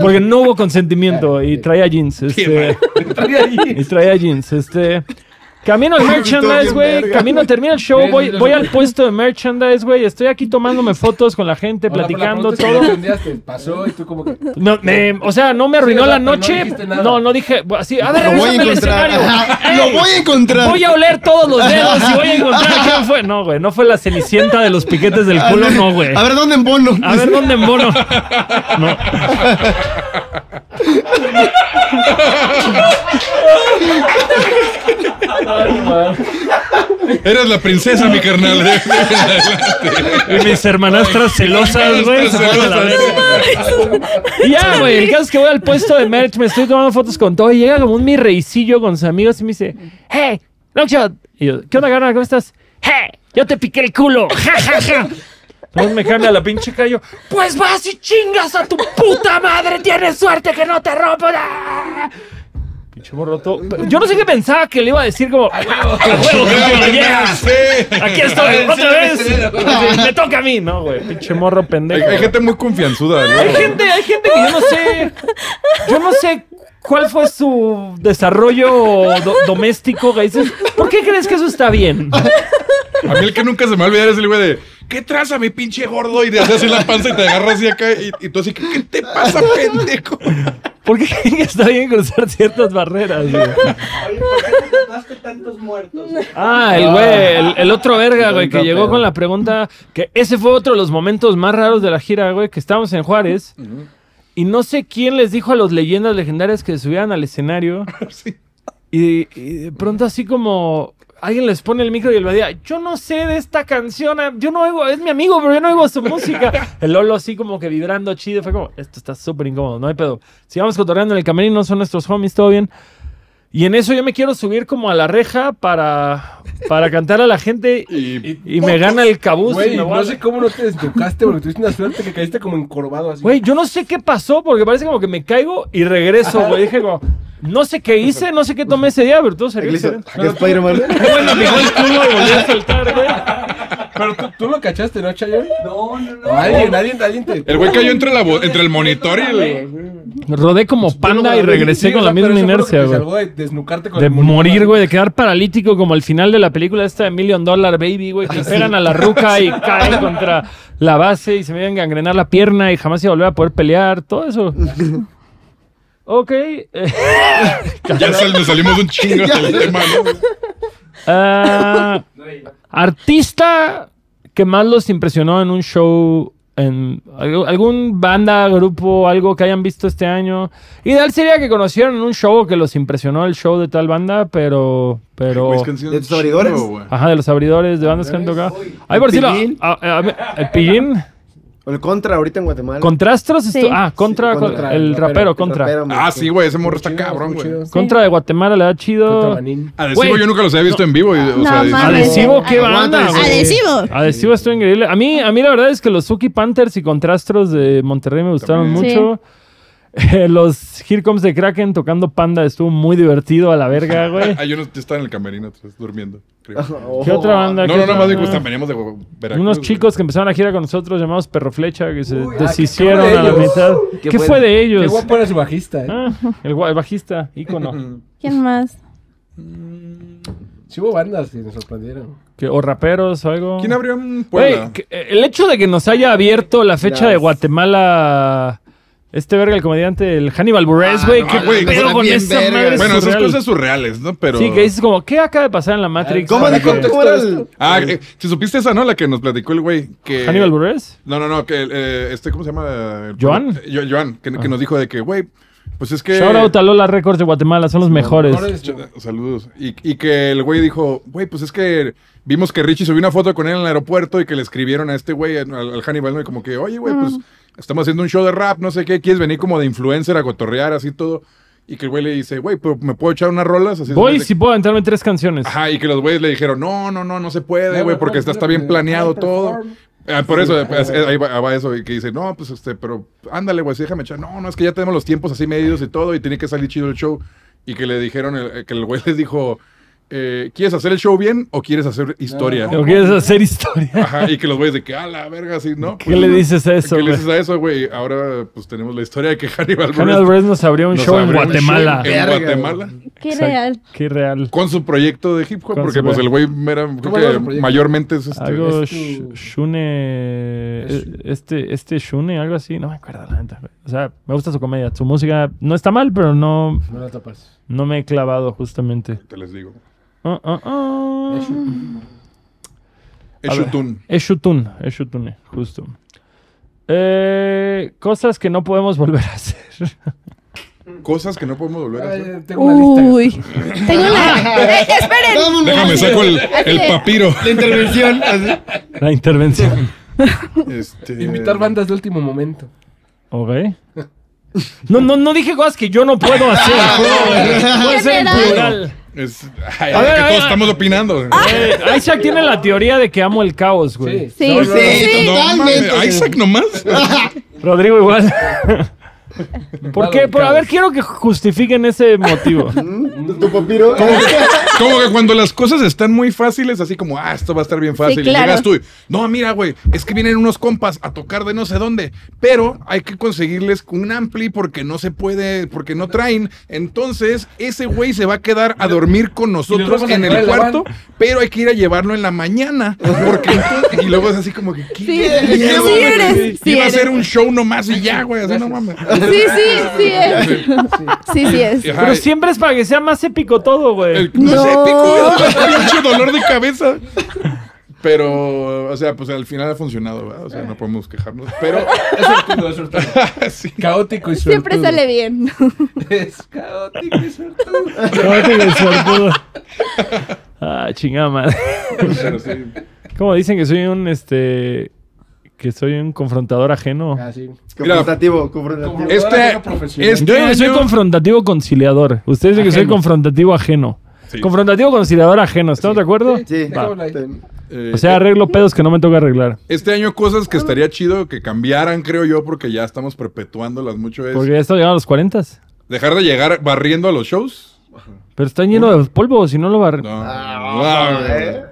Porque no hubo consentimiento y traía jeans. Este, y traía jeans. Este. Camino al merchandise, güey. Camino, termina el show. Voy, voy al puesto de merchandise, güey. Estoy aquí tomándome fotos con la gente, O la- la platicando que todo. no te pasó y tú como que... No, me- o sea, no me arruinó la no noche. nada. No, no dije. Así, a ver, Lo voy a encontrar. Ey, Lo voy a encontrar. Voy a oler todos los dedos y voy a encontrar quién fue. No, güey, no fue la cenicienta de los piquetes del culo, no, güey. A ver dónde embono. A ver dónde mono. No. Eres la princesa, mi carnal. Y mis hermanastras celosas, güey, se fueron a la verga. Y ya, güey, el caso es que voy al puesto de merch, me estoy tomando fotos con todo y llega como un mi reicillo con sus amigos y me dice, hey, Longshot. Y yo, ¿qué onda, carnal? ¿Cómo estás? Hey, yo te piqué el culo. Ja, ja, ja. Entonces me cambia la pinche yo, pues vas y chingas a tu puta madre, tienes suerte que no te rompo. ¡Ah! Pinche morro todo- Yo no sé qué pensaba que le iba a decir como, a huevo, campeón, yeah. Sí. Aquí estoy, otra vez. Me toca a mí, no, güey. Pinche morro pendejo. hay gente muy confianzuda, ¿no? Hay gente, hay gente que yo no sé. Yo no sé cuál fue su desarrollo do- doméstico, ¿Por qué crees que eso está bien? A mí el que nunca se me va a olvidar es el güey de ¿Qué traza mi pinche gordo? Y te hace así la panza y te agarras así acá y, y tú así, ¿qué te pasa, pendejo? ¿Por qué creen que está bien cruzar ciertas barreras, güey? Oye, ¿por qué te tatuaste tantos muertos? Ah, el güey, el, el otro verga, güey, que llegó con la pregunta. Que ese fue otro de los momentos más raros de la gira, güey, que estábamos en Juárez. Y no sé quién les dijo a los leyendas legendarias que se subieran al escenario. Sí. Y, y de pronto así como alguien les pone el micro y el día yo no sé de esta canción, ah, yo no oigo, es mi amigo, pero yo no oigo su música. El Lolo así como que vibrando chido, fue como, esto está súper incómodo, no hay pedo. Sigamos cotorreando en el camerino, son nuestros homies, todo bien. Y en eso yo me quiero subir como a la reja para, para cantar a la gente y, Y y me gana el cabuz. Güey, no sé cómo no te desnucaste porque tuviste una suerte que caíste como encorvado así. Güey, yo no sé qué pasó porque parece como que me caigo y regreso, güey. Dije como, no sé qué hice, no sé qué tomé ese día, pero todo excelente. aquí Spider-Man. Bueno, culo y volví a soltar, güey. Pero tú, tú lo cachaste, ¿no, Chayon? No, no, no. Alguien, alguien, alguien te... El güey cayó entre, la, bo- entre el monitor y el... Rodé como panda y regresé Sí, con o la misma lo inercia, güey. salvó de desnucarte con De morir, güey, de quedar paralítico como al final de la película esta de Million Dollar Baby, güey, que le pegan a la ruca y caen contra la base y se me iban a gangrenar la pierna y jamás iba a volver a poder pelear, todo eso. Ok. Ya sal- nos salimos un chingo del tema, ¿no? ah, artista que más los impresionó en un show, en algún banda, grupo, algo que hayan visto este año. Ideal sería que conocieran un show que los impresionó el show de tal banda, pero... pero ¿De tus abridores? Ajá, de los abridores de bandas que han tocado. Ahí por a- El pillín. El contra ahorita en Guatemala. Contrastros. Sí. Ah, contra, Sí, contra, el el rapero, rapero, contra. Rapero, Ah, sí, güey, ese morro está Chido, cabrón, güey. Contra de Guatemala le da chido. Adhesivo Güey, yo nunca los había visto en vivo. y, o No sea, mames. Adhesivo, qué banda. Adhesivo. Adhesivo estuvo increíble. A mí, a mí la verdad es que los Suki Panthers y Contrastros de Monterrey me gustaron También. mucho. Los Here Comes the Kraken tocando Panda estuvo muy divertido a la verga, güey. Ah, yo no yo estaba en el camerino atrás, durmiendo. Creo. Oh. ¿Qué otra banda? No, ¿Qué no, no, más veníamos de Veracruz. Unos güey. chicos que empezaron a gira con nosotros llamados Perro Flecha que se Uy, ah, deshicieron ¿qué fue de a la ellos? mitad. ¿Qué, ¿Qué fue, fue? de Qué ellos? guapo era su bajista, ¿eh? Ah, el, bajista, ícono. ¿Quién más? Sí hubo bandas que nos sorprendieron. Que- o raperos o algo. ¿Quién abrió en Puebla? eh, el hecho de que nos haya abierto la fecha Las- de Guatemala. Este verga, el comediante, el Hannibal Buress, Ah, güey. no, ¿Qué güey, pedo está con esa verga. madre? Bueno, esas surreal? cosas surreales, ¿no? Pero... Sí, que dices como, ¿qué acaba de pasar en la Matrix? ¿Cómo dijo? contexto ¿Cómo era de el...? Ah, eh, si supiste esa, ¿no? La que nos platicó el güey. Que... ¿Hannibal Buress? No, no, no, que eh, este, ¿cómo se llama? ¿Joan? Eh, Jo- Joan, que, que nos dijo de que, güey, pues es que... Shout out a Lola Records de Guatemala, son los mejores. Mejores, Saludos. Y, y que el güey dijo, güey, pues es que vimos que Richie subió una foto con él en el aeropuerto y que le escribieron a este güey, al, al Hannibal, ¿no? Y como que, oye, güey, pues estamos haciendo un show de rap, no sé qué, quieres venir como de influencer a cotorrear, así todo. Y que el güey le dice, güey, pero ¿me puedo echar unas rolas? Así Voy de- si puedo aventarme tres canciones. Ajá, y que los güeyes le dijeron, no, no, no, no se puede, güey, no, porque no, está, está bien planeado todo. Ah, por eso, Sí, pues, ahí va. eso, y que dice, no, pues este, pero ándale, güey, sí, déjame echar. No, no, es que ya tenemos los tiempos así medidos y todo, y tiene que salir chido el show. Y que le dijeron, eh, que el güey les dijo, eh, ¿quieres hacer el show bien o quieres hacer historia? ¿O quieres hacer historia? Ajá, y que los güeyes de que, a la verga, así, ¿no? ¿Qué le dices a eso, ¿Qué le dices a eso, güey? Ahora, pues tenemos la historia de que Hannibal Hannibal Buress nos abrió un nos show en abrió Guatemala. show en Guatemala. Qué Exacto. real. Qué real. Con su proyecto de hip hop, Con porque pues el güey era, creo mayormente es este. Algo es tu- sh- Shune. Es- eh, Este, este Shune, algo así. No me acuerdo la neta. O sea, me gusta su comedia. Su música no está mal, pero no, No la tapas. no me he clavado justamente. Te les digo. Ah, ah, ah. Es A ver. Shutun. Es Shutun, es Shutune, justo. Eh, cosas que no podemos volver a hacer. Cosas que no podemos volver a Ay, hacer. tengo una lista. Uy. Tengo una. Eh, esperen. Déjame saco el, el papiro. La intervención. así. La intervención. Este, Invitar bandas de último momento. Ok. No, no, no dije cosas que yo no puedo hacer. Puede ser en plural. Es, ay, A ver, que a todos ver. estamos opinando. Eh, Isaac tiene la teoría de que amo el caos, güey. Sí. Sí. No, no, no. Sí, No totalmente. mames, Isaac nomás. Rodrigo igual. ¿Por qué? Por- a ver, quiero que justifiquen ese motivo. ¿Tu tu papiro? Como que cuando las cosas están muy fáciles, así como, ah, esto va a estar bien fácil. Sí, Y llegas tú y, no, mira, güey, es que vienen unos compas a tocar de no sé dónde, pero hay que conseguirles un ampli porque no se puede, porque no traen. Entonces, ese güey se va a quedar a dormir con nosotros en el cuarto, pero hay que ir a llevarlo en la mañana. Porque entonces- y luego es así como que, ¿qué? Sí, ¿Qué, sí eres, sí Iba a ser un show nomás y ya, güey, así no mames. Sí, sí, sí es. Sí, sí es. Ajá, Pero siempre es para que sea más épico todo, güey. El, no, es épico, es pinche dolor de cabeza. Pero, o sea, pues al final ha funcionado, ¿verdad? O sea, no podemos quejarnos. Pero, Es sortudo, es sortudo. sí. Caótico y suertudo. Siempre sale bien. Es caótico y. No, te ves sortudo. Ah, chingada madre. Pero sí. Como dicen que soy un, este... Que soy un confrontador ajeno. Ah, sí. Confrontativo, confrontativo. Este, este Yo que soy año- confrontativo conciliador. Ustedes dicen que soy confrontativo ajeno. Sí. Confrontativo conciliador ajeno. ¿Estamos de acuerdo? Sí. Ten- eh, O sea, arreglo pedos que no me toca arreglar. este año cosas que estaría chido que cambiaran, creo yo, porque ya estamos perpetuándolas mucho. Es Porque ya estoy llegando a los 40. dejar de llegar barriendo a los shows. Pero está lleno de polvo, si no lo barren. No. Ah, No. eh.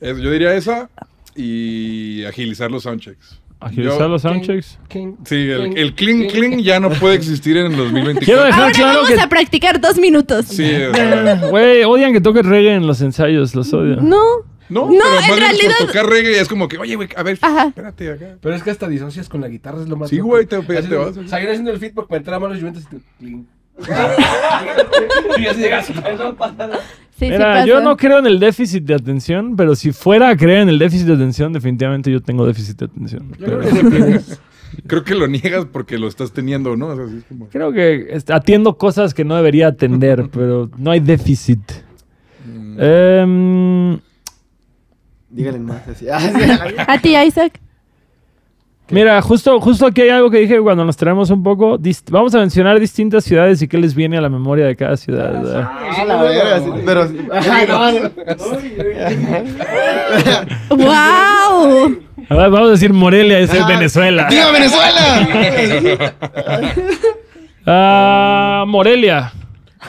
Es- yo diría esa y agilizar los soundchecks. Agilizar Yo- los soundchecks. Sí, el, el clean King. clean ya no puede existir en el 2024. Quiero dejar Ahora claro vamos que... a practicar dos minutos. Sí, o sea, Güey, odian que toque reggae en los ensayos, los odio. No. No, No, pero en realidad- por tocar reggae es como que, oye, güey, a ver, Ajá. espérate acá. Pero es que hasta disocias con la guitarra, es lo más. Sí, güey, te- te Así, vas. Seguir haciendo el feedback para entrar a malos Juventus y tú. clean. Y así llegas. Eso pasa. Sí, sí Mira, pasa. yo no creo en el déficit de atención, pero si fuera a creer en el déficit de atención, definitivamente yo tengo déficit de atención. Yo Pero creo que. Creo lo niegas porque lo estás teniendo, ¿no? O sea, así es como... creo que atiendo cosas que no debería atender, pero no hay déficit. mm, Em, Díganle más así. Ah, sí. A ti, Isaac. Mira, justo, justo aquí hay algo que dije cuando nos traemos un poco. Vamos a mencionar distintas ciudades y qué les viene a la memoria de cada ciudad. Ah, la verga, sí, Pero. ¡Wow! Vamos a decir Morelia, es Ah, Venezuela. ¡Viva Venezuela! Ah, Morelia.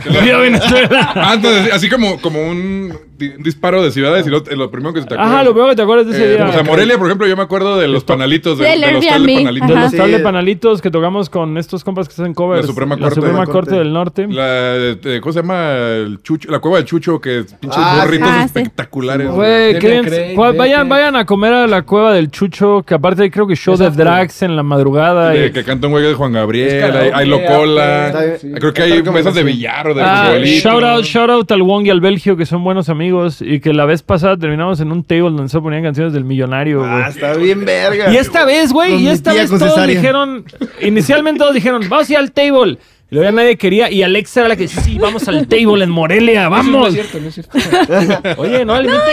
Viva Venezuela. Ah, entonces, así como, como un disparo de ciudades y lo, lo primero que se te acuerda. Ajá, lo primero que te acuerdas de ese Eh, día. o sea, Morelia, por ejemplo, yo me acuerdo de los panalitos, de, Del de los tal de panalitos. De Ajá. los Sí. tal de panalitos que tocamos con estos compas que hacen covers. La Suprema La Corte. Suprema La Corte Corte. del Norte. La, de- de- ¿Cómo se llama? El Chucho, la cueva del Chucho, que pinches Ah, burritos sí. Ah, sí. espectaculares. Güey, cuál- vayan, vayan a comer a la cueva del Chucho, que aparte hay creo que show Es de drags en la madrugada. De y- que canta un güey de Juan Gabriel, hay, hay Locola. Creo que hay mesas de billar o de Ah, shout out, shout out al Wong y al Belgio, que son buenos amigos. Y que la vez pasada terminamos en un table donde se ponían canciones del millonario, güey. Ah, está bien verga. Y esta vez, güey, y esta vez todos cesárea. dijeron, inicialmente todos dijeron, vamos a ir al table. Y luego ya nadie quería. Y Alexa era la que decía, sí, vamos al table en Morelia, Eso No vamos. es cierto, no es cierto. Oye, no, al límite.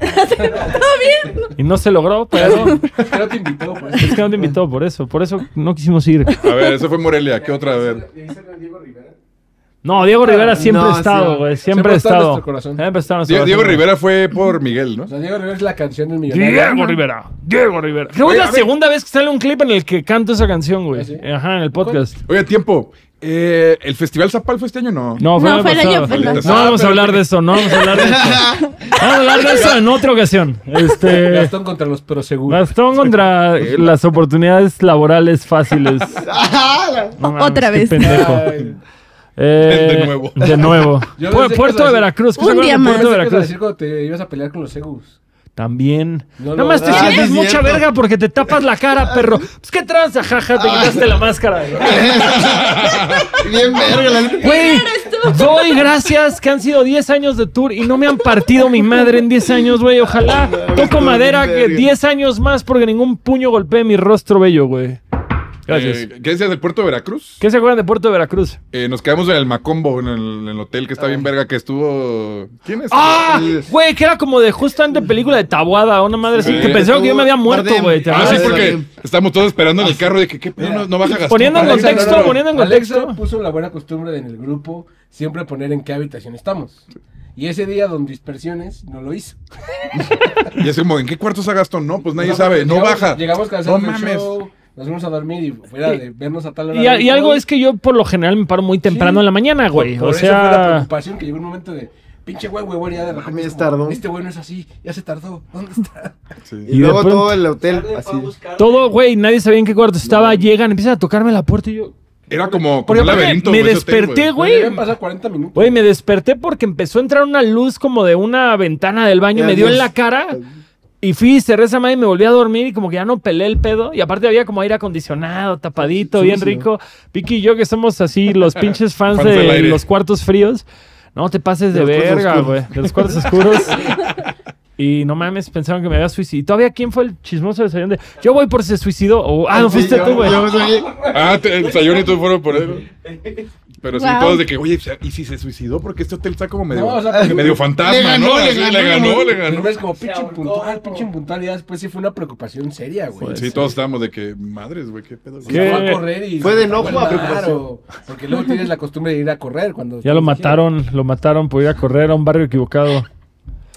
Y no se logró, pero Pero te invitó, pues. es que no te invitó por eso. Por eso no quisimos ir. A ver, eso fue Morelia. ¿Qué otra? A ver. No, Diego Rivera siempre No, ha estado, sí. güey. Siempre, Siempre ha está en estado. corazón. Siempre ha estado en nuestro Diego, Diego corazón. Rivera fue por Miguel, ¿no? O sea, Diego Rivera es la canción del millonario. Diego Rivera. Diego Rivera. Creo que es la segunda vez que sale un clip en el que canto esa canción, güey. ¿Ah, sí? Ajá, en el podcast. Oye, tiempo. Eh, ¿El Festival Zapal fue este año no? No, fue, No, el fue el año pasado. No vamos a hablar de eso, no vamos a hablar de eso. Vamos a hablar de eso en otra ocasión. Este. Gastón contra los proseguros. Gastón contra las oportunidades laborales fáciles. No mames, Otra qué vez. pendejo. Ay, Eh, De nuevo. De nuevo. Pu- Puerto de Veracruz. ¿Qué Un día más. Puerto de ¿Qué ibas a Veracruz? cuando te ibas a pelear con los Egus? También. No Nada más te Ah, sientes es mucha cierto. verga porque te tapas la cara, perro. Pues qué tranza, jaja, te quitaste la máscara. Bien verga, la neta. Güey, doy gracias que han sido 10 años de tour y no me han partido mi madre en 10 años, güey. Ojalá toco madera que verga. 10 años más porque ningún puño golpee mi rostro bello, güey. Gracias. Eh, ¿Qué decías del puerto de Veracruz? ¿Qué se acuerdan de Puerto de Veracruz? Eh, nos quedamos en el Macombo, en el, en el hotel que está bien verga, que estuvo... ¿Quién es? ¡Ah! Güey, que era como de justamente película de Tabuada, una madre así, Sí. que pensaron que yo me había muerto, güey. ¿te Ah, sí, Ah, porque estamos todos esperando en el carro de que ¿qué pedo? No, no baja Gastón. Poniendo en Alexa, contexto, poniendo en Alexa contexto. puso la buena costumbre de en el grupo siempre poner en qué habitación estamos. Y ese día, don Dispersiones, no lo hizo. Y es como, ¿en qué cuarto está Gastón? No, pues nadie No, sabe, no baja. Llegamos cansados No mames. show, nos fuimos a dormir y fuera de vernos a tal hora. Y, a- y algo es que yo por lo general me paro muy temprano Sí. en la mañana, güey. Por O eso fue la sea, preocupación que llegó un momento de pinche güey, güey, ya de repente. Mames, es como, tardó. Este güey no es así, ya se tardó. ¿Dónde está? Sí. Y, Y luego todo el hotel así. todo, güey, nadie sabía en qué cuarto estaba. Llegan, empiezan a tocarme la puerta y yo. Era como, como un laberinto. me hotel, desperté, Güey, güey. deben pasar 40 minutos. Güey, me desperté porque empezó a entrar una luz como de una ventana del baño, me dio en la cara. Y fui, cerré esa madre y me volví a dormir y como que ya no pelé el pedo. Y aparte había como aire acondicionado, tapadito, bien rico. Vicky y yo que somos así los pinches fans, de los cuartos fríos. No te pases de, verga, güey. De los cuartos oscuros. Y no mames, pensaron que me había suicidado. ¿Y todavía quién fue el chismoso de Sayón de yo voy por se suicidó? O, ah, no fuiste Sí, tú, güey. Ah, Sayón y tú fueron por él. Pero sí, Wow. todos de que, oye, ¿y si se suicidó? Porque este hotel está como medio, No, o sea, porque- medio fantasma, Le ganó, ¿no? le ganó, le ganó, le ganó. Es como Se pinche impuntual, pinche impuntual. Y ya después sí fue una preocupación seria, güey. Sí, todos estábamos de que, madres, güey, qué pedo. ¿Qué? Fue a correr y Fue de enojo a Claro, preocupación. Porque luego tienes la costumbre de ir a correr cuando. Ya lo mataron, lo mataron por ir a correr a un barrio equivocado.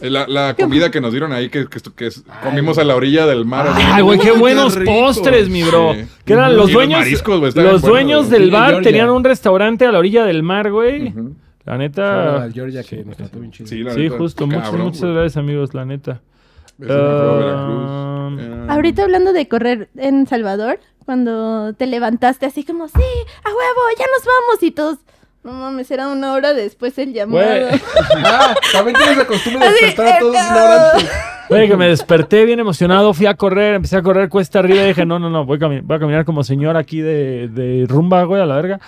Eh, La, la comida que nos dieron ahí, que, que, comimos a la orilla del mar. Ay, güey, qué buenos postres, mi bro. Sí. Que eran Y los los dueños. mariscos, los dueños del Sí, bar Georgia. tenían un restaurante a la orilla del mar, güey. La neta. Georgia que nos trató bien chido. Sí, la Sí, neta, justo. Muchas, cabrón, muchas gracias, amigos, la neta. Eh, Ahorita hablando de correr en Salvador, cuando te levantaste así como, sí, a huevo, ya nos vamos y todos, no mames, era una hora después el llamado. Güey. Ah, también tienes la costumbre de Así, despertar a todos una hora antes. Güey, que me desperté bien emocionado, fui a correr, empecé a correr cuesta arriba y dije, no, no, no, voy a, cami- voy a caminar como señor aquí de, de rumba, güey, a la verga.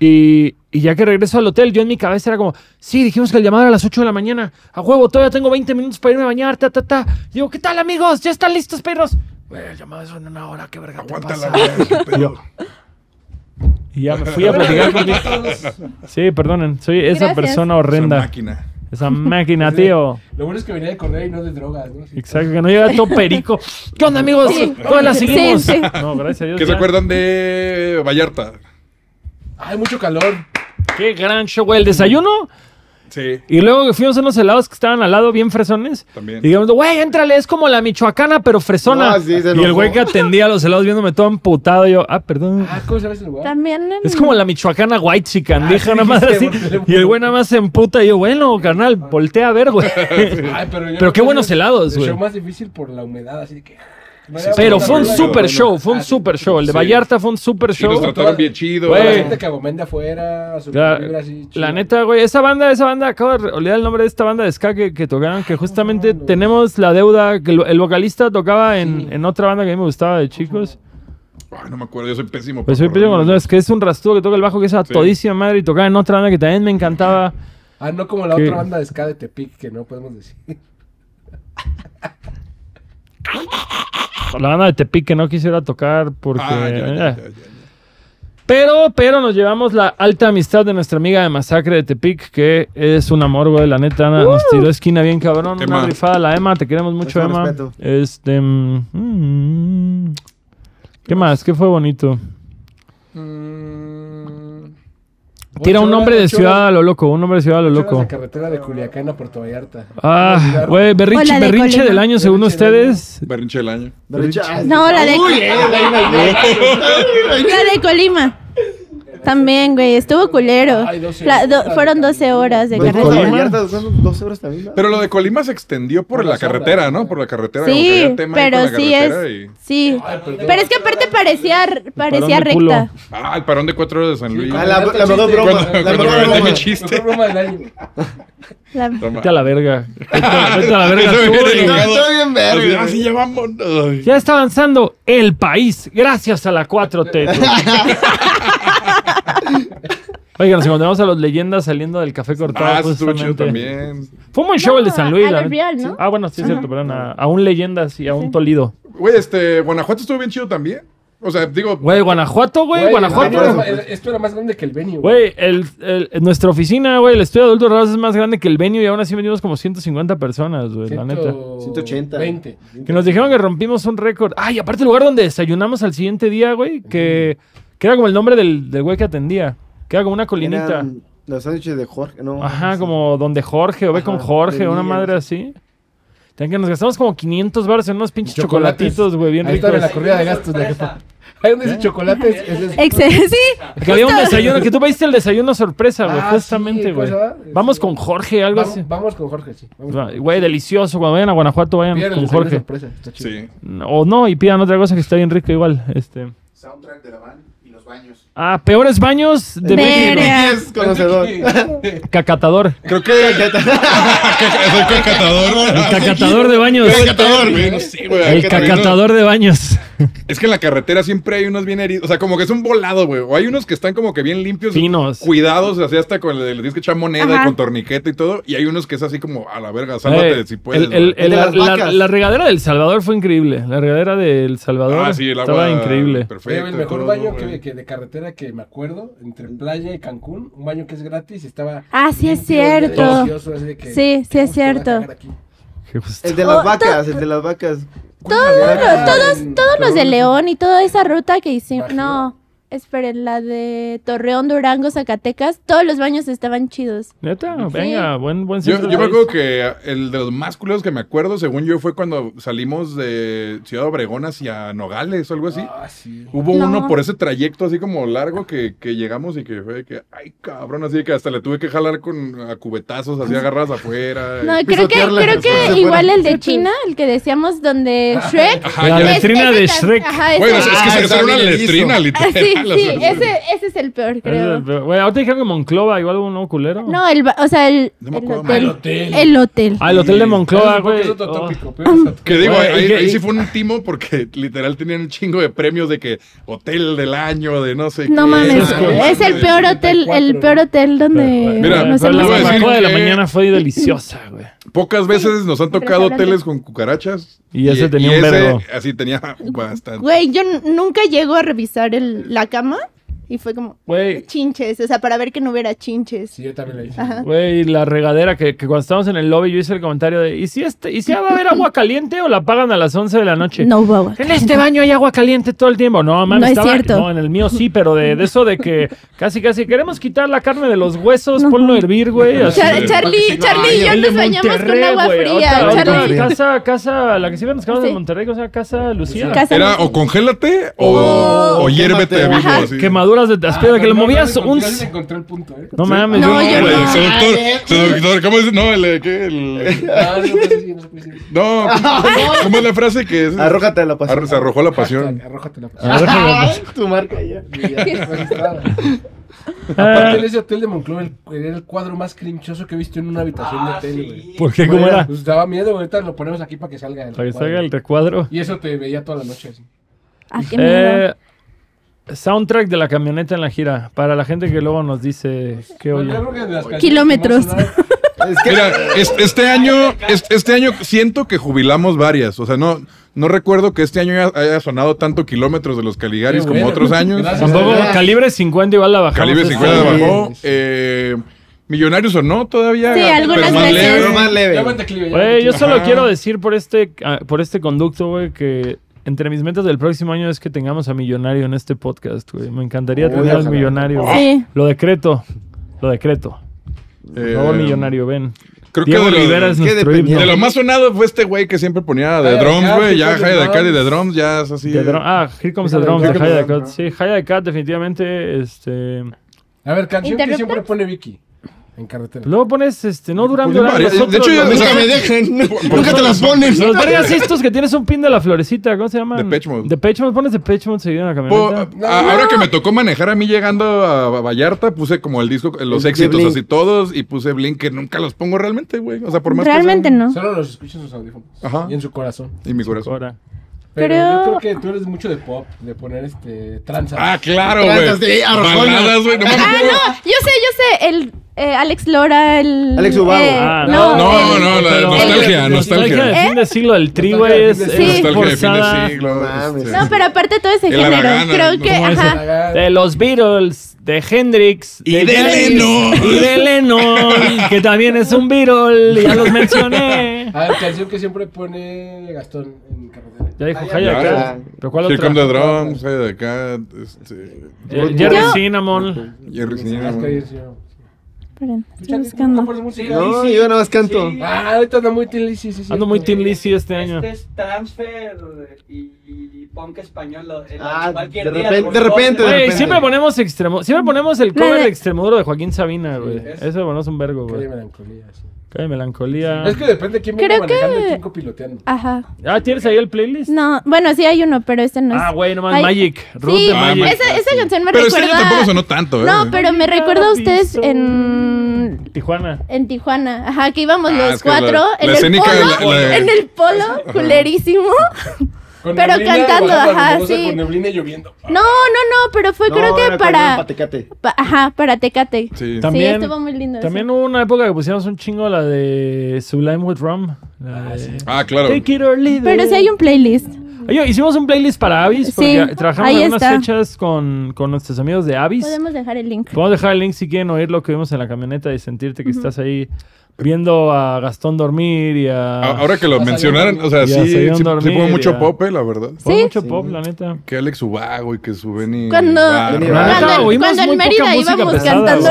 Y, y ya que regreso al hotel, yo en mi cabeza era como, sí, dijimos que el llamado era a las 8 de la mañana. A huevo, todavía tengo 20 minutos para irme a bañar, ta, ta, ta. Digo, ¿qué tal, amigos? ¿Ya están listos, perros? Güey, el llamado es en una hora, qué verga te Aguanta pasa? la pedo. Y ya me fui a platicar con Sí, perdonen, soy esa Gracias. persona Son horrenda. máquina. Esa máquina, tío. Lo bueno es que venía de correr y no de drogas, ¿no? Sí. Exacto, que no llega todo perico. ¿Qué onda, amigos? Sí. ¿Cómo la seguimos? Sí, sí. No, gracias a Dios. ¿Qué se ya. acuerdan de Vallarta? Hay mucho calor. Qué gran show, güey. El desayuno. Sí, Y luego fuimos a unos helados que estaban al lado, bien fresones. también. Y digamos, güey, éntrale, es como la michoacana, pero fresona. No, sí, se y el güey que atendía los helados viéndome todo emputado. Y yo, ah, perdón. Ah, ¿cómo sabes el lugar? También en- Es como la michoacana white chican, Ah, dije sí, una madre así. Y el güey nada más se emputa. Y yo, bueno, carnal, voltea a ver, güey. Ay, pero yo Pero no qué buenos helados, El güey. más difícil por la humedad, así de que. Pero fue un super show, fue un super show. El de. Vallarta fue un super Y nos show. trataron bien chido. La gente que afuera, La, neta, güey, esa banda, esa banda, acabo de olvidar el nombre de esta banda de ska que, que tocaron, que justamente tenemos la deuda, que el, vocalista tocaba en, en otra banda que a mí me gustaba de chicos. Ay, no me acuerdo, yo soy pésimo. Pues soy pillo con los nombres, que es un rastudo que toca el bajo, que es a Sí. todísima madre, y tocaba en otra banda que también me encantaba. Ah, no como la otra banda de ska de Tepic que no podemos decir. La banda de Tepic que no quisiera tocar porque... Ah, ya, ya, eh. ya, ya, ya. Pero, pero nos llevamos la alta amistad de nuestra amiga de Masacre de Tepic, que es un amor, güey. La neta, nos tiró esquina bien cabrón. Una rifada, la Emma. Te queremos mucho, Mucho Emma. respeto. Este. mm, mm, ¿Qué más? ¿Qué fue bonito? Tira un nombre de ciudad a lo loco. Un nombre de ciudad a lo loco. de carretera de Culiacán a Puerto Vallarta. Ah, güey, berrinche, la de berrinche Colima. del año según Berrinche del ustedes. Berrinche del año. Berrinche- No, la de, eh, la de Colima. También, güey, estuvo culero. Ay, 12 La- do- horas. fueron 12 horas de Colima. carretera. Vallarta, son 12 horas también. ¿no? Pero lo de Colima se extendió por Por la las carretera, ¿no? ¿no? Por la carretera. como que Sí, había tema ahí pero con la sí carretera es. y- Sí. Pero es que aparte parecía, parecía de culo. recta. Ah, el parón de cuatro horas de San Luis. Ah, la- la mejor broma, Cuando- la cuando mejor me broma. mi chiste. Broma del. La- Toma. Vete a la verga. Vete a, vete a la verga Eso tú, hubiera güey. enojado. Está bien verga. Así ya. Ya está avanzando el país gracias a la 4T. Oiga, nos encontramos a los leyendas saliendo del café cortado. Ah, estuvo chido justamente. también. Fue un buen show el de San Luis. a la. Real, ¿no? Ah, bueno, sí es cierto, perdón. A, a un leyendas y a un tolido. Güey, este, Guanajuato estuvo bien chido también. O sea, digo, Güey, Guanajuato, güey, Guanajuato. era- Esto era más grande que el venue. Güey, el, nuestra oficina, güey, el estudio de adultos raros es más grande que el venue y aún así venimos como 150 personas, güey, la neta. 180. 20. Que nos dijeron que rompimos un récord. Ay, aparte el lugar donde desayunamos al siguiente día, güey, que, que era como el nombre del, del güey que atendía. Que era como una colinita. Eran Los sándwiches de Jorge, ¿no? Ajá, como donde Jorge, o ve con Jorge, una madre sí. así. Que nos gastamos como 500 baros en unos pinches Chocolates. chocolatitos, güey, bien Ahí ricos. está la corrida de gastos de jefa. Ahí donde dice chocolates. ese es- sí. Que había un desayuno, que tú pediste el desayuno sorpresa, güey, Ah, justamente, sí, ¿cómo güey. Vamos Sí. con Jorge, algo Vamos, así. vamos con Jorge, sí. Güey, delicioso. Cuando vayan a Guanajuato, vayan Pidan el con desayuno Jorge. sorpresa, está chido. sí. O no, y pidan otra cosa que está bien rica igual. Este. Soundtrack de la van y los baños. Ah, peores baños de México. Conocedor. Cacatador. Creo que. Soy cacatador. El cacatador de baños. Cacatador, güey. No sé, güey. El cacatador de baños. Es que en la carretera siempre hay unos bien heridos. O sea, como que es un volado, güey. O hay unos que están como que bien limpios. Finos. Cuidados, así hasta con el, le tienes que echar moneda y con torniquete y todo. Y hay unos que es así como a la verga, sálvate Eh, si puedes. el- el- la, las la- vacas. la regadera del Salvador fue increíble. La regadera del Salvador ah, sí, el agua. estaba increíble. Perfecto. el mejor todo, baño que, que de carretera que me acuerdo, entre playa y Cancún, un baño que es gratis y estaba. Ah, sí es cierto. delicioso, así de que, Sí, sí es cierto. El de las Oh, vacas, el de las vacas. Todos, todos, todos los de León y toda esa ruta que hicimos. No, esperen, la de Torreón, Durango, Zacatecas, todos los baños estaban chidos. Neta, venga, buen, buen Yo, yo me acuerdo que el de los más culeros que me acuerdo, según yo, fue cuando salimos de Ciudad Obregón hacia Nogales o algo así. Ah, sí. Hubo No. uno por ese trayecto así como largo que, que llegamos y que fue de que, ay cabrón, así que hasta le tuve que jalar con a cubetazos así agarradas afuera. No, creo que, creo se que fuera. igual el de China, el que decíamos donde Shrek. Ajá, La letrina de Shrek. Ajá, Bueno, es, es que era una letrina, Ah, literal. sí, o sí, ese, ese es el peor, es creo. el peor. Güey, ahorita dijeron que Monclova, igual hubo un nuevo culero. No, el, ba- o sea, el, No me el acuerdo. Ah, el hotel. hotel. El hotel. Ah, el hotel de Monclova, güey. Es otro Oh. tópico, pero es otro Que digo, ahí, y que- ahí y- sí fue un timo porque literal tenían un chingo de premios de que hotel del año, de no sé No qué. mames, es el peor hotel, el peor hotel donde Mira, nos Pero la hemos barbacoa de la que- mañana fue deliciosa, güey. Pocas veces nos han tocado Restaurante. hoteles con cucarachas. Y ese tenía un ese, vergo. Así tenía bastante. Güey, yo n- nunca llego a revisar el, la cama y fue como chinches, o sea, para ver que no hubiera chinches. Sí, yo también lo hice. Ajá. Güey, la regadera que, que cuando estábamos en el lobby yo hice el comentario de ¿y si este, y si va a haber agua caliente o la pagan a las 11 de la noche? No hubo agua. En este baño hay agua caliente todo el tiempo. No, mames, No es estaba- cierto. No, en el mío sí, pero de, de eso de que casi, casi queremos quitar la carne de los huesos, ponlo a hervir, güey. Char- Charlie, Charlie y yo nos bañamos con agua güey. fría. Otra- otra. Casa, casa, la que se iban los cabos de Sí. Monterrey, o sea, casa Lucía. Casa- Era o congélate o, Oh. o hiérvete vivo. Así. Quemaduras de aspira, que le movías un... Yo sí encontré el punto, ¿eh? No mames, No, yo- yo Güey, no. seductor, seductor, ¿cómo es? No, el, de ¿qué? El- Ah, no no no, ¿cómo es la frase que es? Arrójate a la pasión. Se arrojó la pasión. Arrójate la A pasión. Tu marca ya. Ah, Aparte en ese hotel de Monclova, el- era el cuadro más crinchoso que he visto en una habitación de hotel, güey. ¿Por qué? ¿Cómo era? Pues daba miedo, ahorita lo ponemos aquí para que salga el Para que recuadro. salga el recuadro. Y eso te veía toda la noche así. Ah, qué miedo. Soundtrack de la camioneta en la gira. Para la gente que luego nos dice que oye. creo que canciones Kilómetros. Es que Mira, es- este año, es- este año siento que jubilamos varias. O sea, no, no recuerdo que este año haya, haya sonado tanto kilómetros de los Caligaris Qué como bueno. otros años. Gracias. Tampoco, calibre 50 igual la bajamos. Calibre este 50 año. bajó. Eh, Millonarios o no todavía. Sí, algunas más veces. leve. pero más leve. Ya buen declive, ya Güey, buen yo declive. solo Ajá. quiero decir por este, ah, por este conducto, güey, que entre mis metas del próximo año es que tengamos a Millonario en este podcast, güey. Me encantaría Uy, tener al. Millonario. güey. Sí. Lo decreto. Lo decreto. Por Eh, favor, Millonario, ven. Creo Diego que de lo, es nuestro de lo más sonado fue este güey que siempre ponía de Jaya drums, güey. Ya Jaya de Cat y de Drums. ya es así. De ah, Here Comes the Drums de Haya Drums, Cat. Sí, Haya Cat definitivamente, este... A ver, canción que siempre pone Vicky en carretera. Luego pones, este, no Duran Pues Duran. De hecho, otros, yo- sea, nunca me dejen. Nunca te las pones. Los vergas estos que tienes un pin de la florecita, ¿cómo se llaman? Depeche Mode. Depeche Mode, pones Depeche Mode seguido en la Po- camioneta. a- Ahora que me tocó manejar a mí llegando a Vallarta, puse como el disco, los De éxitos Blink. así todos, y puse Blink, que nunca los pongo realmente, güey. O sea, por más Realmente que no. sean- Solo los escuchan sus audífonos. Ajá. Y en su corazón. Y mi corazón. Ahora. Pero, yo creo que tú eres mucho de pop, de poner este tranza. Ah, claro, güey. de. Baladas, güey. No. Ah, no, yo sé, yo sé, el eh, Alex Lora, el... Alex Ubago. eh, Ah, no, No, el- no, la Pero- nostalgia, Nostalgia nostalgia. de fin de siglo del tri, güey, de es, de siglo. Nostalgia de fin de siglo. Mames. este. No, pero aparte todo ese El género, Aragana, creo que, ajá. De los Beatles, de Hendrix. Y de Janis, Lennon. Y de Lennon, que también es un Beatle, ya los mencioné. A ver, canción que siempre pone Gastón en carretera. Ya dijo Haya ya. Cat. ¿Pero cuál Here otra? Come the Drums, Jaya de Cat, este, Jerry Yo- Cinnamon. Jerry Ah, Cinnamon. Esperen, estoy buscando. No, yo nada más canto. Ah, ahorita anda muy Tin Lizzy, sí, sí. Ando muy Tin Lizzy este año. Este es transfer y, y punk español. el- Ah, cualquier de día, repente- por de repente, dos, de Güey, repente. siempre ponemos extremo, siempre ponemos el cover de- de Extremoduro de Joaquín Sabina, güey. es- Eso ponemos un vergo, Qué güey. melancolía, sí. Qué melancolía. Es que depende de quién venga Creo que- manejando y quién copiloteando. Ajá. Ah, ¿tienes ahí el playlist? No, bueno, sí hay uno, pero este no es. Ah, güey, nomás Ay, Magic. Root Sí, de Magic. esa, esa canción me Pero este recuerda... año tampoco sonó tanto, ¿eh? No, pero me recuerda a ustedes en... Tijuana. En Tijuana, ajá, que íbamos Ah, los es que la- cuatro la en el escénica, polo, la- la- en el polo, culerísimo. Con Pero neblina, cantando, ajá, sí. Con neblina y lloviendo. No, no, no, pero fue No, creo que para, con Patecate. pa- ajá, para Tecate. Sí. También- sí, estuvo muy lindo. eso. También hubo una época que pusimos un chingo la de Sublime with Rum. La de Ah, claro. Take it or leave it. Pero sí hay un playlist. Oye, hicimos un playlist para Avis porque Sí, trabajamos algunas está. fechas con, con nuestros amigos de Avis. Podemos dejar el link. Podemos dejar el link si quieren oír lo que vimos en la camioneta y sentirte que estás ahí viendo a Gastón dormir y a... Ahora que lo mencionaron, o sea, sí, sí, dormir, sí mucho pop, eh, la verdad. Fue mucho pop, la neta. Que Alex Ubago y que su Benny. Cuando, cuando, en poca Mérida música íbamos pesada, cantando.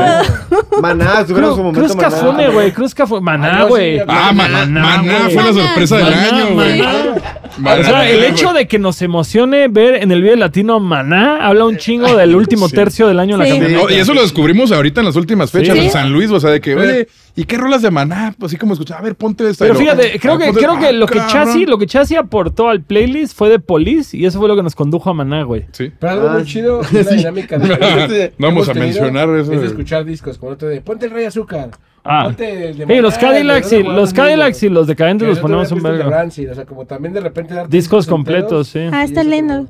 Maná, tuvieron su momento Cruz Cafune, Maná. güey. Cruz Cafune. Maná, Ah, güey. sí, Ah, Maná, Maná fue la sorpresa del año, güey. O sea, el hecho de que nos emocione ver en el video latino Maná habla un chingo del último Sí. tercio del año en la Sí. camioneta. No, y eso lo descubrimos ahorita en las últimas fechas Sí. en San Luis, o sea, de que, oye, ¿y qué rolas de Maná? Pues así como escuchar, a ver, ponte esta. Pero lo- fíjate, creo ah, que, ponte- creo que ah, lo que. Chassi, lo que Chassi aportó al playlist fue de Police y eso fue lo que nos condujo a Maná, güey. Sí. Pero algo Ah, muy chido, una dinámica de... No que vamos a mencionar eso. Es de escuchar discos, como otro de Ponte el Rey Azúcar. Ah. Ponte el de Hey, los Cadillacs y los Cadillacs y los decadentes los ponemos un vergo. o sea, como también de repente dar Discos completos, sí. Ah, está lindo.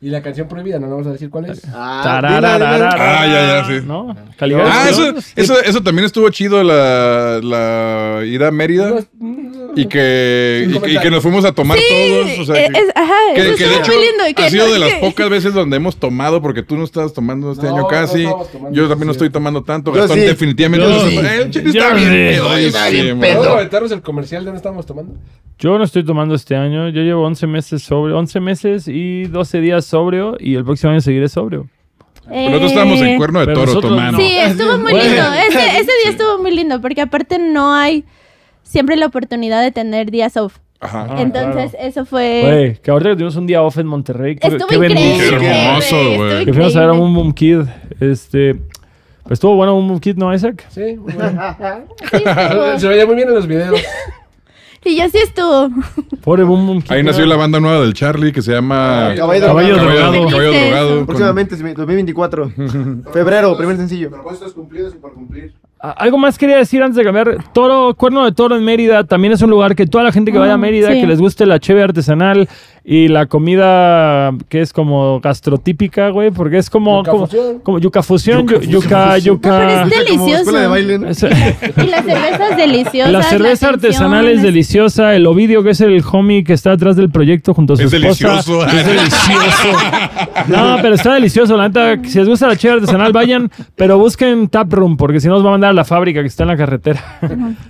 Y la canción prohibida, no vamos a decir cuál es. Ah. Ah, ya, ya, sí. ¿No? Calidad Ah, eso, eso, eso también estuvo chido la, la ida a Mérida y que, y, que- y que comentarios. nos fuimos a tomar todos. O sea, Eh, que, es- ajá, que- eso que de estuvo hecho muy lindo. y que ha sido no- de las que- pocas veces donde hemos tomado, porque tú no estabas tomando este No, año no casi. yo sí, también no estoy tomando tanto. Yo Gastón sí. definitivamente. Yo no se- sí. El chile está sí. bien. ¿Puedo el comercial de dónde estábamos tomando? Yo no estoy tomando este año. Yo llevo 11 meses sobrio, 11 meses y 12 días sobrio y el próximo año seguiré sobrio. Nosotros estábamos en Cuerno de Toro tomando. no. Sí, estuvo muy lindo. Ese, ese día estuvo muy lindo porque aparte no hay siempre la oportunidad de tener días off. Ajá. Ah, Entonces, claro. eso fue... Güey, que ahorita que tuvimos un día off en Monterrey. Qué, Estuvo qué increíble. bendición. Qué hermoso, güey. Que fuimos a ver a un Boom Kid. Este. pues estuvo bueno un Boom Kid, ¿no, Isaac? Sí, bueno. Sí. Se veía muy bien en los videos. Y ya sí estuvo. Pobre Boom Boom Kid. Ahí nació la banda nueva del Charlie que se llama Caballo Caballo drogado. Caballo drogado. Próximamente, 2024. Febrero, primer sencillo. Propósitos cumplidos y por cumplir. Ah, Algo más quería decir antes de cambiar. Toro, Cuerno de Toro en Mérida también es un lugar que toda la gente que vaya a Ah, Mérida, sí. que les guste la cheve artesanal y la comida que es como gastrotípica, güey, porque es como Yuca como, fusión. como yuca fusión, yu- yuca, yuca, No, pero es delicioso. escuela de baile, ¿no? Es- Y la cerveza es deliciosa. la cerveza artesanal es deliciosa. El Ovidio, que es el homie que está atrás del proyecto junto a su Es esposa. delicioso. Es delicioso. No, pero está delicioso. La neta, si les gusta la chela artesanal, vayan, pero busquen Taproom, porque si no, os va a mandar a la fábrica que está en la carretera.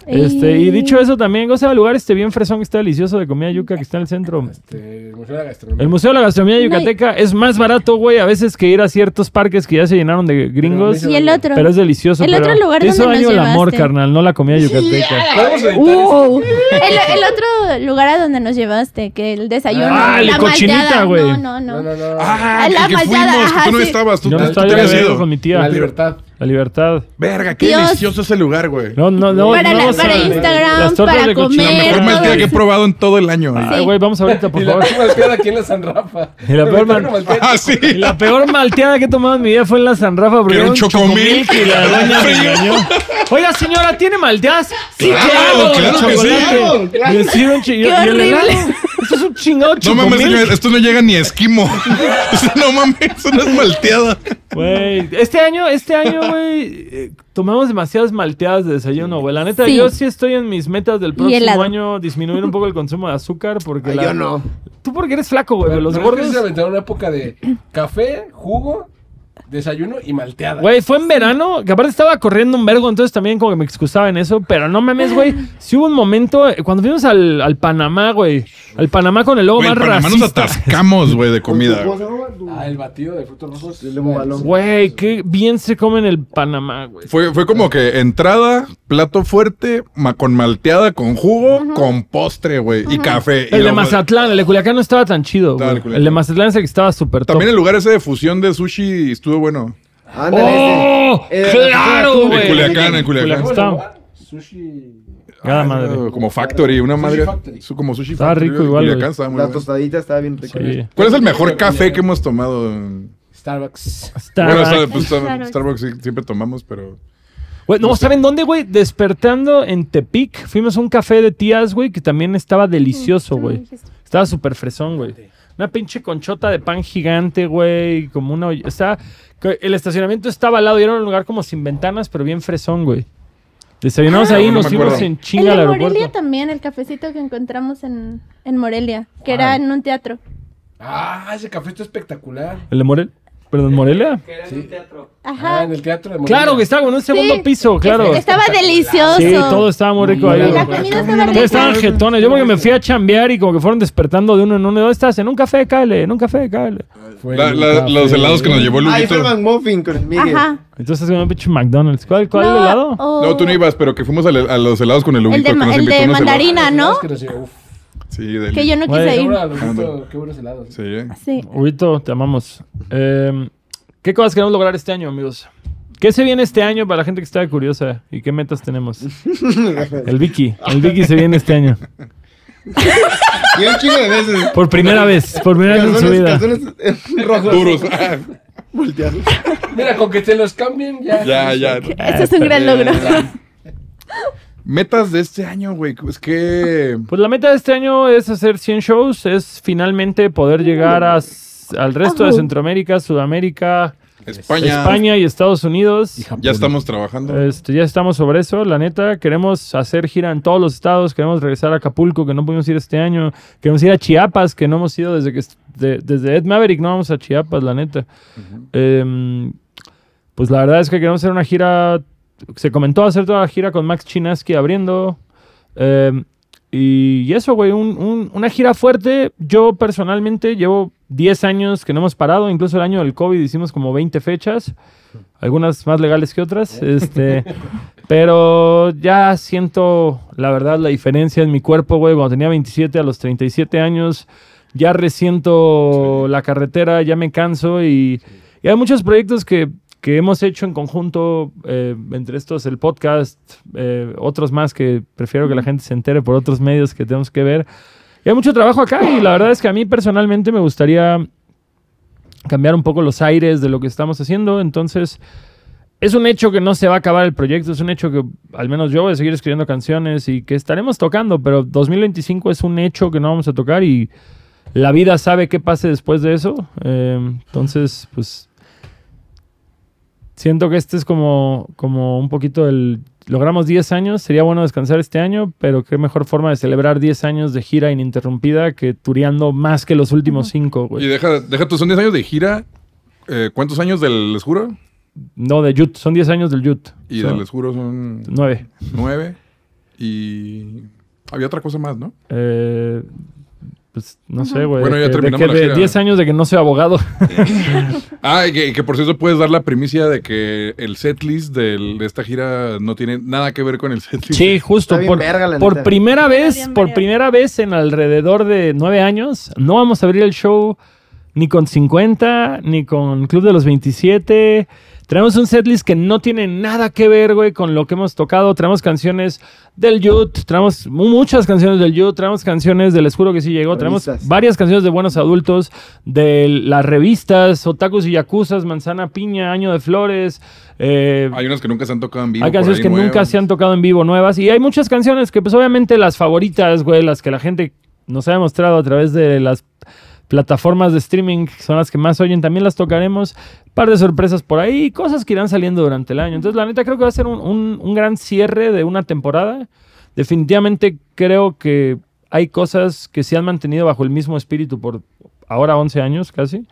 Este, y dicho eso, también, goza el lugar este bien fresón que está delicioso de comida yuca que está en el centro. Este, el Museo de la Gastronomía. El Museo de la Gastronomía Yucateca es más barato, güey, a veces que ir a ciertos parques que ya se llenaron de gringos. Y el otro. Pero es delicioso. El pero otro lugar te hizo donde nos daño el amor, carnal, no la comida yucateca. Editar Uh, el, el otro lugar a donde nos llevaste, que el desayuno. Ah, el la cochinita, malteada. güey. No, no, no. No, no, no. Ah, La el que malteada, fuimos, que ajá, tú no sí. estabas, tú, Yo no tú estaba te habías había ido ido. con mi tía. la libertad. La libertad. Verga, qué Dios. delicioso ese lugar, güey. No, no, no. para no la- vas a- para Instagram, las tortas para de comer. La mejor malteada que he probado en todo el año. Ay, güey, vamos ahorita, por Y la favor. peor malteada aquí en la San Rafa. Y la peor mal- malteada. Ah, sí. Y la peor malteada que he tomado en mi vida fue en la San Rafa. porque Que era un chocomilk. Y la doña me engañó. Oiga, señora, ¿tiene malteadas? Sí, Claro, claro que sí. y el horrible. helado. Esto es un chingado No mames, chocomilk. señor, esto no llega ni a esquimo. No mames, eso no es malteada. Güey, este año, este año, güey, eh, tomamos demasiadas malteadas de desayuno, güey. La neta, Sí. yo sí estoy en mis metas del próximo helado. año disminuir un poco el consumo de azúcar porque Ay, la- yo no. Tú porque eres flaco, güey, pero los gordos... se aventaron una época de café, jugo, desayuno y malteada. Güey, fue en verano, que aparte estaba corriendo un vergo, entonces también como que me excusaba en eso, pero no mames, güey. Sí hubo un momento, eh, cuando fuimos al, al Panamá, güey, al Panamá con el logo Güey, más Panamá nos racista. atascamos, güey, de comida. Ah, el batido de frutos rojos. El Balón. Güey, qué bien se come en el Panamá, güey. Fue, fue como que entrada, plato fuerte, ma- con malteada, con jugo, con postre, güey, y café. Y El de luego- Mazatlán, el de Culiacán no estaba tan chido, güey. el de Mazatlán es el que estaba súper top. También el lugar ese de fusión de sushi estuvo bueno. Ándale, ¡Oh! este. Eh, ¡Claro, güey! En Culiacán, en Culiacán. ¿Cómo se Está-? Sushi. Cada Ah, madre. Como Factory, una Sushi madre. Factory. su- Como sushi Estaba Factory. rico en igual, Culiacán estaba muy La bueno. tostadita estaba bien rica. Sí. ¿Cuál es el mejor café que hemos tomado? en- Starbucks. Bueno, Starbucks. Star- pues, Star- Starbucks. Starbucks sí, siempre tomamos, pero. Güey, no, ¿saben dónde, güey? Despertando en Tepic, fuimos a un café de tías, güey, que también estaba delicioso, güey. Estaba súper fresón, güey. Una pinche conchota de pan gigante, güey, como una... que El estacionamiento estaba al lado y era un lugar como sin ventanas, pero bien fresón, güey. Desayunamos Ah, ahí y no nos fuimos en El chinga al de aeropuerto. Morelia también, el cafecito que encontramos en, en Morelia, que era en un teatro. Ah, ese café está espectacular. ¿El de Morelia? ¿Perdón, Morelia? Que era en Sí. un teatro. Ah, Ajá. en el teatro de Morelia. Claro, que estaba en un segundo Sí. piso, claro. Estaba delicioso. Sí, todo estaba muy rico ahí. Y la comida estaba rica. estaban jetones. Yo porque me fui a chambear y como que fueron despertando de uno en uno. ¿Dónde estás? En un café, cáele. En un café, cáele. Fue La- el la- café. los helados que nos llevó Luguito. fue el McMuffin con el Miguel. Ajá. Entonces con un pinche McDonald's. ¿Cuál, cuál No, helado? o- No, tú no ibas, pero que fuimos a, le- a los helados con el El Luguito. de, que nos el de mandarina, ¿no? Sí, del- Que yo no quise ir. Qué buenos helados. Sí, eh. Sí. Huguito, te amamos. Eh, ¿Qué cosas queremos lograr este año, amigos? ¿Qué se viene este año para la gente que está curiosa? ¿Y qué metas tenemos? El Vicky. El Vicky se viene este año. Y un chingo de veces. Por primera vez. Por primera vez en su vida. eh, rojos. Duros. Volteados. Mira, con que te los cambien ya. ya, ya. Eso es un gran logro. Metas de este año, güey. Es que. Pues la meta de este año es hacer 100 shows, es finalmente poder llegar a al resto de. Centroamérica, Sudamérica, España. España y Estados Unidos. Y. Ya estamos trabajando. Este, ya estamos sobre eso, la neta. Queremos hacer gira en todos los estados. Queremos regresar a Acapulco, que no pudimos ir este año. Queremos ir a Chiapas, que no hemos ido desde que de- desde Ed Maverick. No vamos a Chiapas, la neta. Em, pues la verdad es que queremos hacer una gira. Se comentó hacer toda la gira con Max Chinaski abriendo. Em, y, eso, güey, un- un- una gira fuerte. Yo personalmente llevo 10 años que no hemos parado. Incluso el año del COVID hicimos como 20 fechas. Algunas más legales que otras. Este, pero ya siento, la verdad, la diferencia en mi cuerpo, güey. Cuando tenía 27 a los 37 años, ya resiento la carretera, ya me canso. Y, y hay muchos proyectos que, que hemos hecho en conjunto. eh, entre estos, el podcast, eh, otros más que prefiero que la gente se entere por otros medios que tenemos que ver. Y hay mucho trabajo acá. Y la verdad es que a mí personalmente me gustaría cambiar un poco los aires de lo que estamos haciendo. Entonces, es un hecho que no se va a acabar el proyecto, es un hecho que al menos yo voy a seguir escribiendo canciones y que estaremos tocando, pero 2025 es un hecho que no vamos a tocar y la vida sabe qué pase después de eso. Eh, entonces, pues siento que este es como, como un poquito el... Logramos 10 años, sería bueno descansar este año, pero qué mejor forma de celebrar 10 años de gira ininterrumpida que tureando más que los últimos 5, Y güey. deja, deja tú, son 10 años de gira. Eh, ¿Cuántos años del Les Juro? No, de Yut, son 10 años del Yut. Y Son del Les Juro son 9. 9. Y había otra cosa más, ¿no? Eh, pues no sé, güey. Bueno, ya de terminamos que la de gira. 10 años de que no soy abogado. Ah, y que, y que por cierto puedes dar la primicia de que el setlist de esta gira no tiene nada que ver con el setlist. Sí, justo. Está bien Por, verga, la por neta. primera vez, bien por verga. primera vez en alrededor de nueve años, no vamos a abrir el show ni con 50, ni con Club de los 27. Traemos un setlist que no tiene nada que ver, güey, con lo que hemos tocado. Traemos canciones del Youth, traemos mu- muchas canciones del Youth, traemos canciones del Escuro que sí llegó, traemos Revistas. varias canciones de buenos adultos, de las revistas, Otakus y Yakuzas, Manzana Piña, Año de Flores, eh, Hay unas que nunca se han tocado en vivo. hay canciones que nunca se han tocado en vivo nuevas. Y hay muchas canciones que, pues, obviamente, las favoritas, güey, las que la gente nos ha demostrado a través de las plataformas de streaming, son las que más oyen, también las tocaremos. Par de sorpresas por ahí, cosas que irán saliendo durante el año. Entonces, la neta, creo que va a ser un, un- un gran cierre de una temporada. Definitivamente creo que hay cosas que se han mantenido bajo el mismo espíritu por ahora 11 años casi.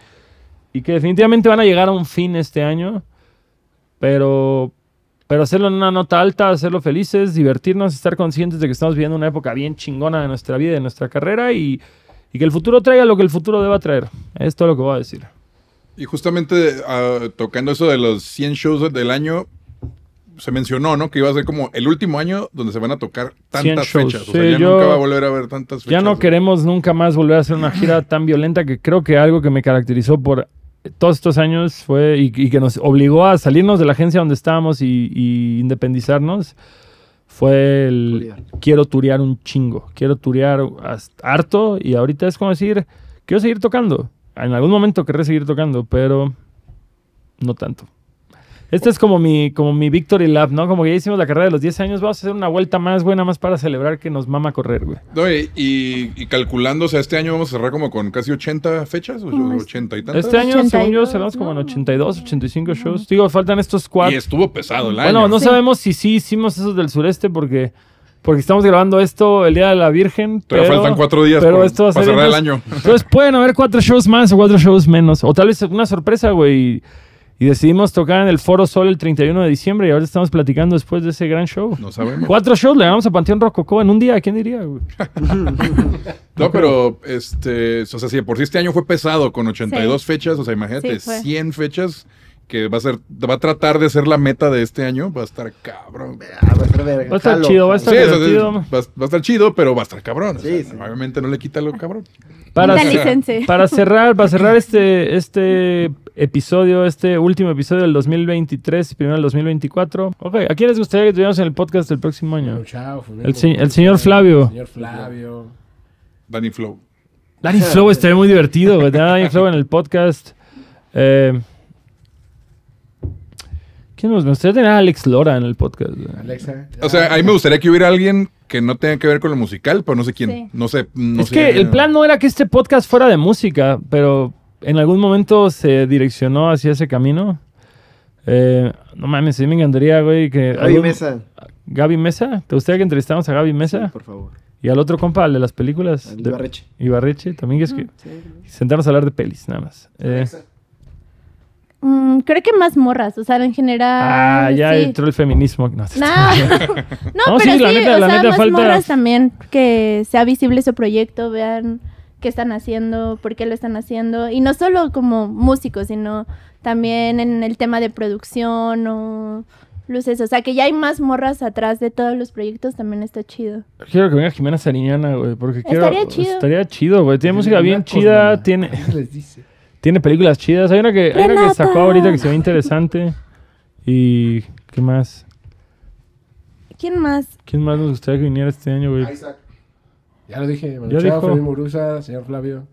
Y que definitivamente van a llegar a un fin este año. Pero pero hacerlo en una nota alta, hacerlo felices, divertirnos, estar conscientes de que estamos viviendo una época bien chingona de nuestra vida y de nuestra carrera y, y que el futuro traiga lo que el futuro deba traer. Es todo lo que voy a decir. Y justamente ah, tocando eso de los 100 shows del año, se mencionó, ¿no? Que iba a ser como el último año donde se van a tocar 100 tantas fechas. O Sí, sea, ya yo- nunca va a volver a haber tantas fechas. Ya no queremos nunca más volver a hacer una gira tan violenta que creo que algo que me caracterizó por todos estos años fue y, y que nos obligó a salirnos de la agencia donde estábamos y, y independizarnos fue el quiero turear un chingo, quiero turear harto y ahorita es como decir, quiero seguir tocando. En algún momento querré seguir tocando, pero no tanto. Este es como mi, como mi Victory Lap, ¿no? Como que ya hicimos la carrera de los 10 años, vamos a hacer una vuelta más, nada más para celebrar que nos mama correr, güey. No, y, y- y calculando, o sea, este año vamos a cerrar como con casi 80 fechas, o ¿Cómo es? 80 y tantas. Este año, según yo, 82, cerramos como en ¿no? 82, 85 shows. Digo, faltan estos cuatro. Y estuvo pesado el año. Bueno, no Sí. sabemos si sí hicimos esos del sureste porque, porque estamos grabando esto el Día de la Virgen. Todavía pero- faltan cuatro días pero por- esto va a para cerrar el año. Entonces pueden haber cuatro shows más o cuatro shows menos. O tal vez una sorpresa, güey. Y decidimos tocar en el Foro Sol el 31 de diciembre y ahora estamos platicando después de ese gran show. No sabemos. Cuatro shows le damos a Panteón Rococó en un día, ¿quién diría? No, pero este, o sea, si de por sí este año fue pesado con 82 fechas, o sea, imagínate, Sí, fue. 100 fechas que va a ser, va a tratar de ser la meta de este año, va a estar cabrón. Ah, va a estar verga. Va a estar Jalo, chido, va a estar divertido. va, va a estar chido, pero va a estar cabrón. o Sí, sea, sí. Obviamente no le quita lo cabrón. Para, para cerrar, para cerrar este, este episodio, este último episodio del 2023 y primero del 2024. Ok, ¿a quién les gustaría que tuviéramos en el podcast del próximo año? Bueno, chao, El se- el señor Flavio. Señor Flavio. Danny Flow. Danny Flow estaría muy divertido, güey. Danny Flow en el podcast. Eh, ¿Quién nos gustaría tener a Alex Lora en el podcast? Alexa. O sea, a mí me gustaría que hubiera alguien que no tenga que ver con lo musical, pero no sé quién. Sí. No sé. no es sé. que el plan no era que este podcast fuera de música, pero en algún momento se direccionó hacia ese camino. Eh, no mames, sí me encantaría, güey, que... Gaby algún- Mesa. Gaby Mesa. ¿Te gustaría que entrevistáramos a Gaby Mesa? Sí, por favor. Y al otro compa, al de las películas. Al de- Ibarreche. Ibarreche, también que es que... Sí. Sentarnos a hablar de pelis, nada más. Eh, Mm, creo que más morras, o sea, en general. ah, ya sí. entró el feminismo. No, No, no, No, pero sí, la sí, neta- o la sea, neta más falta- morras también, que sea visible su proyecto, vean qué están haciendo, por qué lo están haciendo, y no solo como músicos, sino también en el tema de producción o luces, o sea, que ya hay más morras atrás de todos los proyectos, también está chido. Quiero que venga Jimena Sariñana, güey, porque quiero... Estaría chido. Estaría chido, güey. Tiene música bien Nacos, chida, tiene... Les dice. Tiene películas chidas. Hay una que, hay una que sacó ahorita que se ve interesante. Y. ¿Qué más? ¿Quién más? ¿Quién más nos gustaría que viniera este año, güey? Isaac. Ya lo dije. Ya Manu Chao, dijo. Freddy Murusa, señor Flavio.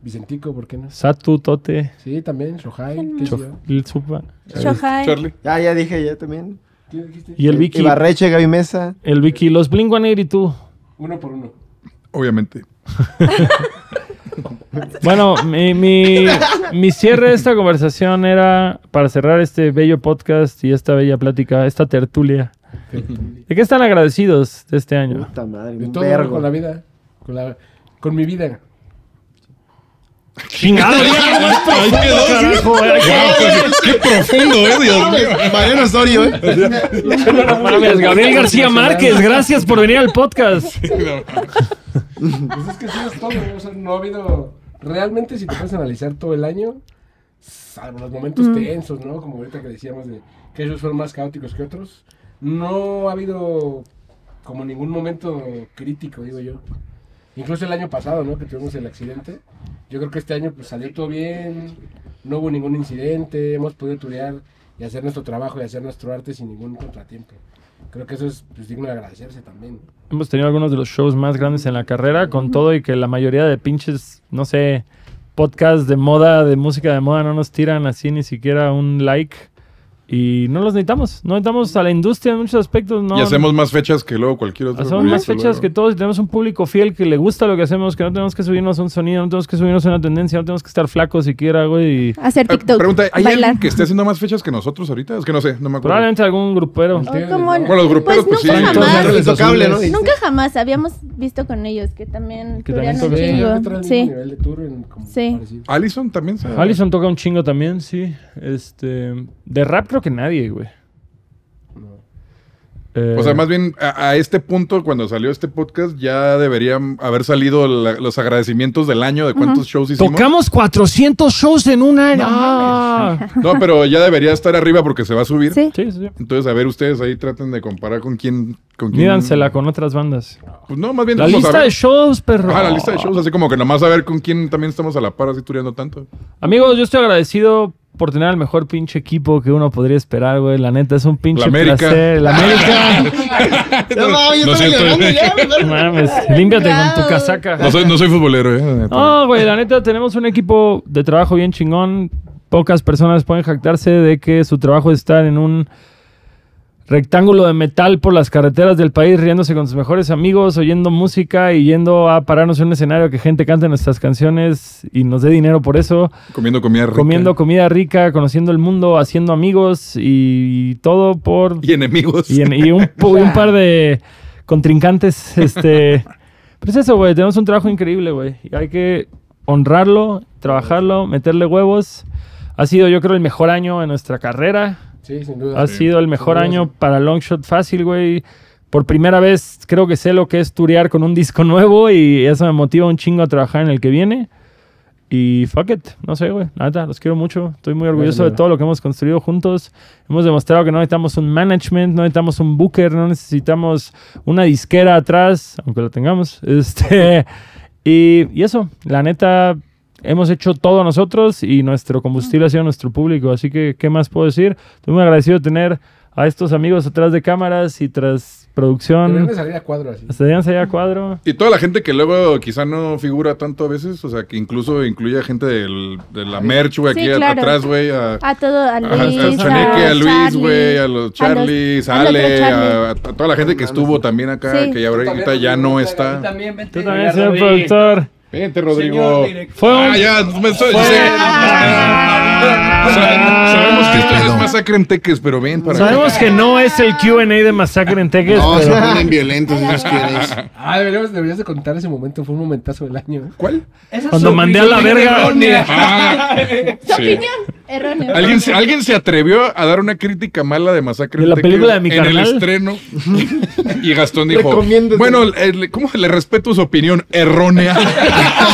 Vicentico, ¿por qué no? Satu, Tote, Sí, también. Shohai. ¿Quién ¿Qué Supa. Shohai. Charlie. Ya, ya dije, ya también. ¿Quién dijiste? Y el Vicky. Ibarreche, Gaby Mesa. El Vicky. Los Blink 182. Uno por uno. Obviamente. Bueno, mi, mi, mi cierre de esta conversación era para cerrar este bello podcast y esta bella plática, esta tertulia. ¿De qué están agradecidos de este año? Puta madre, De todo vergo. con la vida. Con, la, con mi vida. ¡Chingado! Ahí quedó, sí. carajo, Qué profundo, eh, Dios mío. Mariano Osorio, ¿eh? No mames, Gabriel García Márquez, gracias por venir al podcast. Pues es que sí es todo. No ha habido. Realmente, si te puedes analizar todo el año, salvo los momentos tensos, ¿no? Como ahorita que decíamos de que ellos fueron más caóticos que otros, no ha habido como ningún momento crítico, digo yo. Incluso el año pasado, ¿no? Que tuvimos el accidente. Yo creo que este año pues salió todo bien, no hubo ningún incidente, hemos podido turear y hacer nuestro trabajo y hacer nuestro arte sin ningún contratiempo. Creo que eso es pues, digno de agradecerse también. Hemos tenido algunos de los shows más grandes en la carrera, con todo y que la mayoría de pinches, no sé, podcasts de moda, de música de moda, no nos tiran así ni siquiera un like. Y no los necesitamos. No necesitamos a la industria en muchos aspectos. No, Y hacemos más fechas que luego cualquier otro. Hacemos más fechas luego. que todos y tenemos un público fiel que le gusta lo que hacemos, que no tenemos que subirnos a un sonido, no tenemos que subirnos a una tendencia, no tenemos que estar flacos siquiera, güey. y Hacer Eh, TikTok. Pregunta, ¿hay bailar. alguien que esté haciendo más fechas que nosotros ahorita? Es que no sé, no me acuerdo. Probablemente algún grupero. O Ustedes, como- ¿no? Bueno, los gruperos, pues pues, nunca jamás. Nunca jamás habíamos visto con ellos que también Que también un tocan. Chingo. Sí. Sí. Allison también se... Allison toca un chingo también, sí. Este, de rap creo que nadie, güey. Eh, O sea, más bien a, a este punto, cuando salió este podcast, ya deberían haber salido la- los agradecimientos del año de cuántos shows hicimos. Tocamos 400 shows en un año. No, pero ya debería estar arriba porque se va a subir. Sí. Sí, sí. Entonces, a ver, ustedes ahí traten de comparar con quién. Con quién Mídansela con otras bandas. Pues no, más bien. La lista saber- de shows, perro. Ah, la lista de shows, así como que nomás a ver con quién también estamos a la par, así tureando tanto. Amigos, yo estoy agradecido por tener el mejor pinche equipo que uno podría esperar, güey. La neta, es un pinche La América. placer. La América. No, mames, yo No siento- llorando ya, ¿verdad? No mames, límpiate con tu casaca. No soy, no soy futbolero, ¿eh? No, güey, la neta, tenemos un equipo de trabajo bien chingón. Pocas personas pueden jactarse de que su trabajo es estar en un rectángulo de metal por las carreteras del país, riéndose con sus mejores amigos, oyendo música y yendo a pararnos en un escenario que gente cante nuestras canciones y nos dé dinero por eso. Comiendo comida rica. Comiendo comida rica, conociendo el mundo, haciendo amigos y, todo por... Y enemigos. Y, en- y un, pu- y un par de contrincantes, este... Pero es eso, güey, tenemos un trabajo increíble, güey. Y hay que honrarlo, trabajarlo, meterle huevos. Ha sido, yo creo, el mejor año en nuestra carrera. Sí, sin duda. Ha Sí. sido el mejor año para Longshot fácil, güey. Por primera vez creo que sé lo que es turear con un disco nuevo y eso me motiva un chingo a trabajar en el que viene. Y fuck it, no sé, güey. La Neta, los quiero mucho. Estoy muy orgulloso de todo lo que hemos construido juntos. Hemos demostrado que no necesitamos un management, no necesitamos un booker, no necesitamos una disquera atrás, aunque la tengamos. Este, y, y eso, la neta, hemos hecho todo nosotros y nuestro combustible ha sido nuestro público. Así que, ¿qué más puedo decir? Estoy muy agradecido de tener a estos amigos atrás de cámaras y tras Deberían producción. de salir a cuadro así. Salir a cuadro. Y toda la gente que luego quizá no figura tanto a veces, o sea, que incluso incluye a gente del, de la merch, güey, Sí, aquí a- claro. atrás, güey, a, A todo, a a, Luis, a Chaneque, a Luis, Charlie, güey, a los a a otro Ale, Charlie. a, a toda la gente que estuvo también acá, Sí. que ya ahorita ya no está. También, vente. Tú también, señor productor. Vente, Señor Rodrigo. director. Fue un- Ah, ya, me estoy- sí. Sa- Sabemos que esto no es masacre en Teques, pero ven para Sabemos que no es el QA de Masacre en Teques, No, se ponen violentos esos quieres. Ah, deberíamos, deberías de contar ese momento. Fue un momentazo del año. ¿eh? ¿Cuál? cuando mandé a la verga. Ah, Su sí. opinión, erróneo. ¿Alguien, se- alguien se atrevió a dar una crítica mala de Masacre ¿De en la Teques película de mi en el estreno? y Gastón dijo, bueno, eh, ¿cómo le respeto su opinión errónea?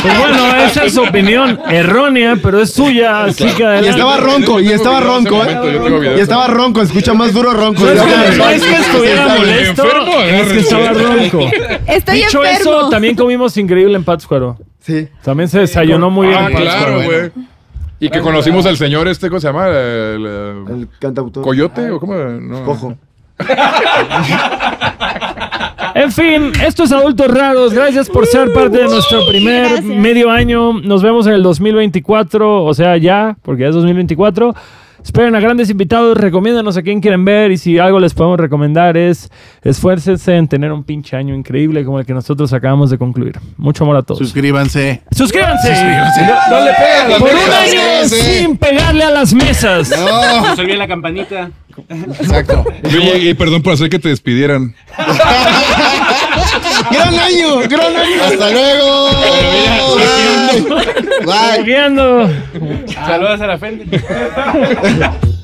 Pues bueno, esa es su opinión errónea, pero es suya, así que Y estaba ronco, y estaba ronco, ¿eh? Y estaba ronco, escucha más duro ronco. No es que, estuviera molesto, es que estaba ronco. Estoy Dicho enfermo. eso, también comimos increíble en Pátzcuaro. Sí. También se desayunó muy bien Ah, claro, güey. Y que conocimos al señor este, ¿cómo se llama? El, eh, El cantautor. ¿Coyote o cómo? No. Cojo. En fin, esto es Adultos Raros. Gracias por ser parte de nuestro primer Gracias. medio año. Nos vemos en el 2024, o sea, ya, porque ya es 2024. Esperen a grandes invitados, recomiéndanos a quién quieren ver y si algo les podemos recomendar es esfuércense en tener un pinche año increíble como el que nosotros acabamos de concluir. Mucho amor a todos. Suscríbanse. ¡Suscríbanse! No le pegan a las Por un año Suscríbanse. sin pegarle a las mesas. No, No se olviden la campanita. exacto. Y perdón por hacer que te despidieran. ¡Gran año! ¡Gran año! ¡Hasta luego! Bye. Bye. Saludos a la Fendi.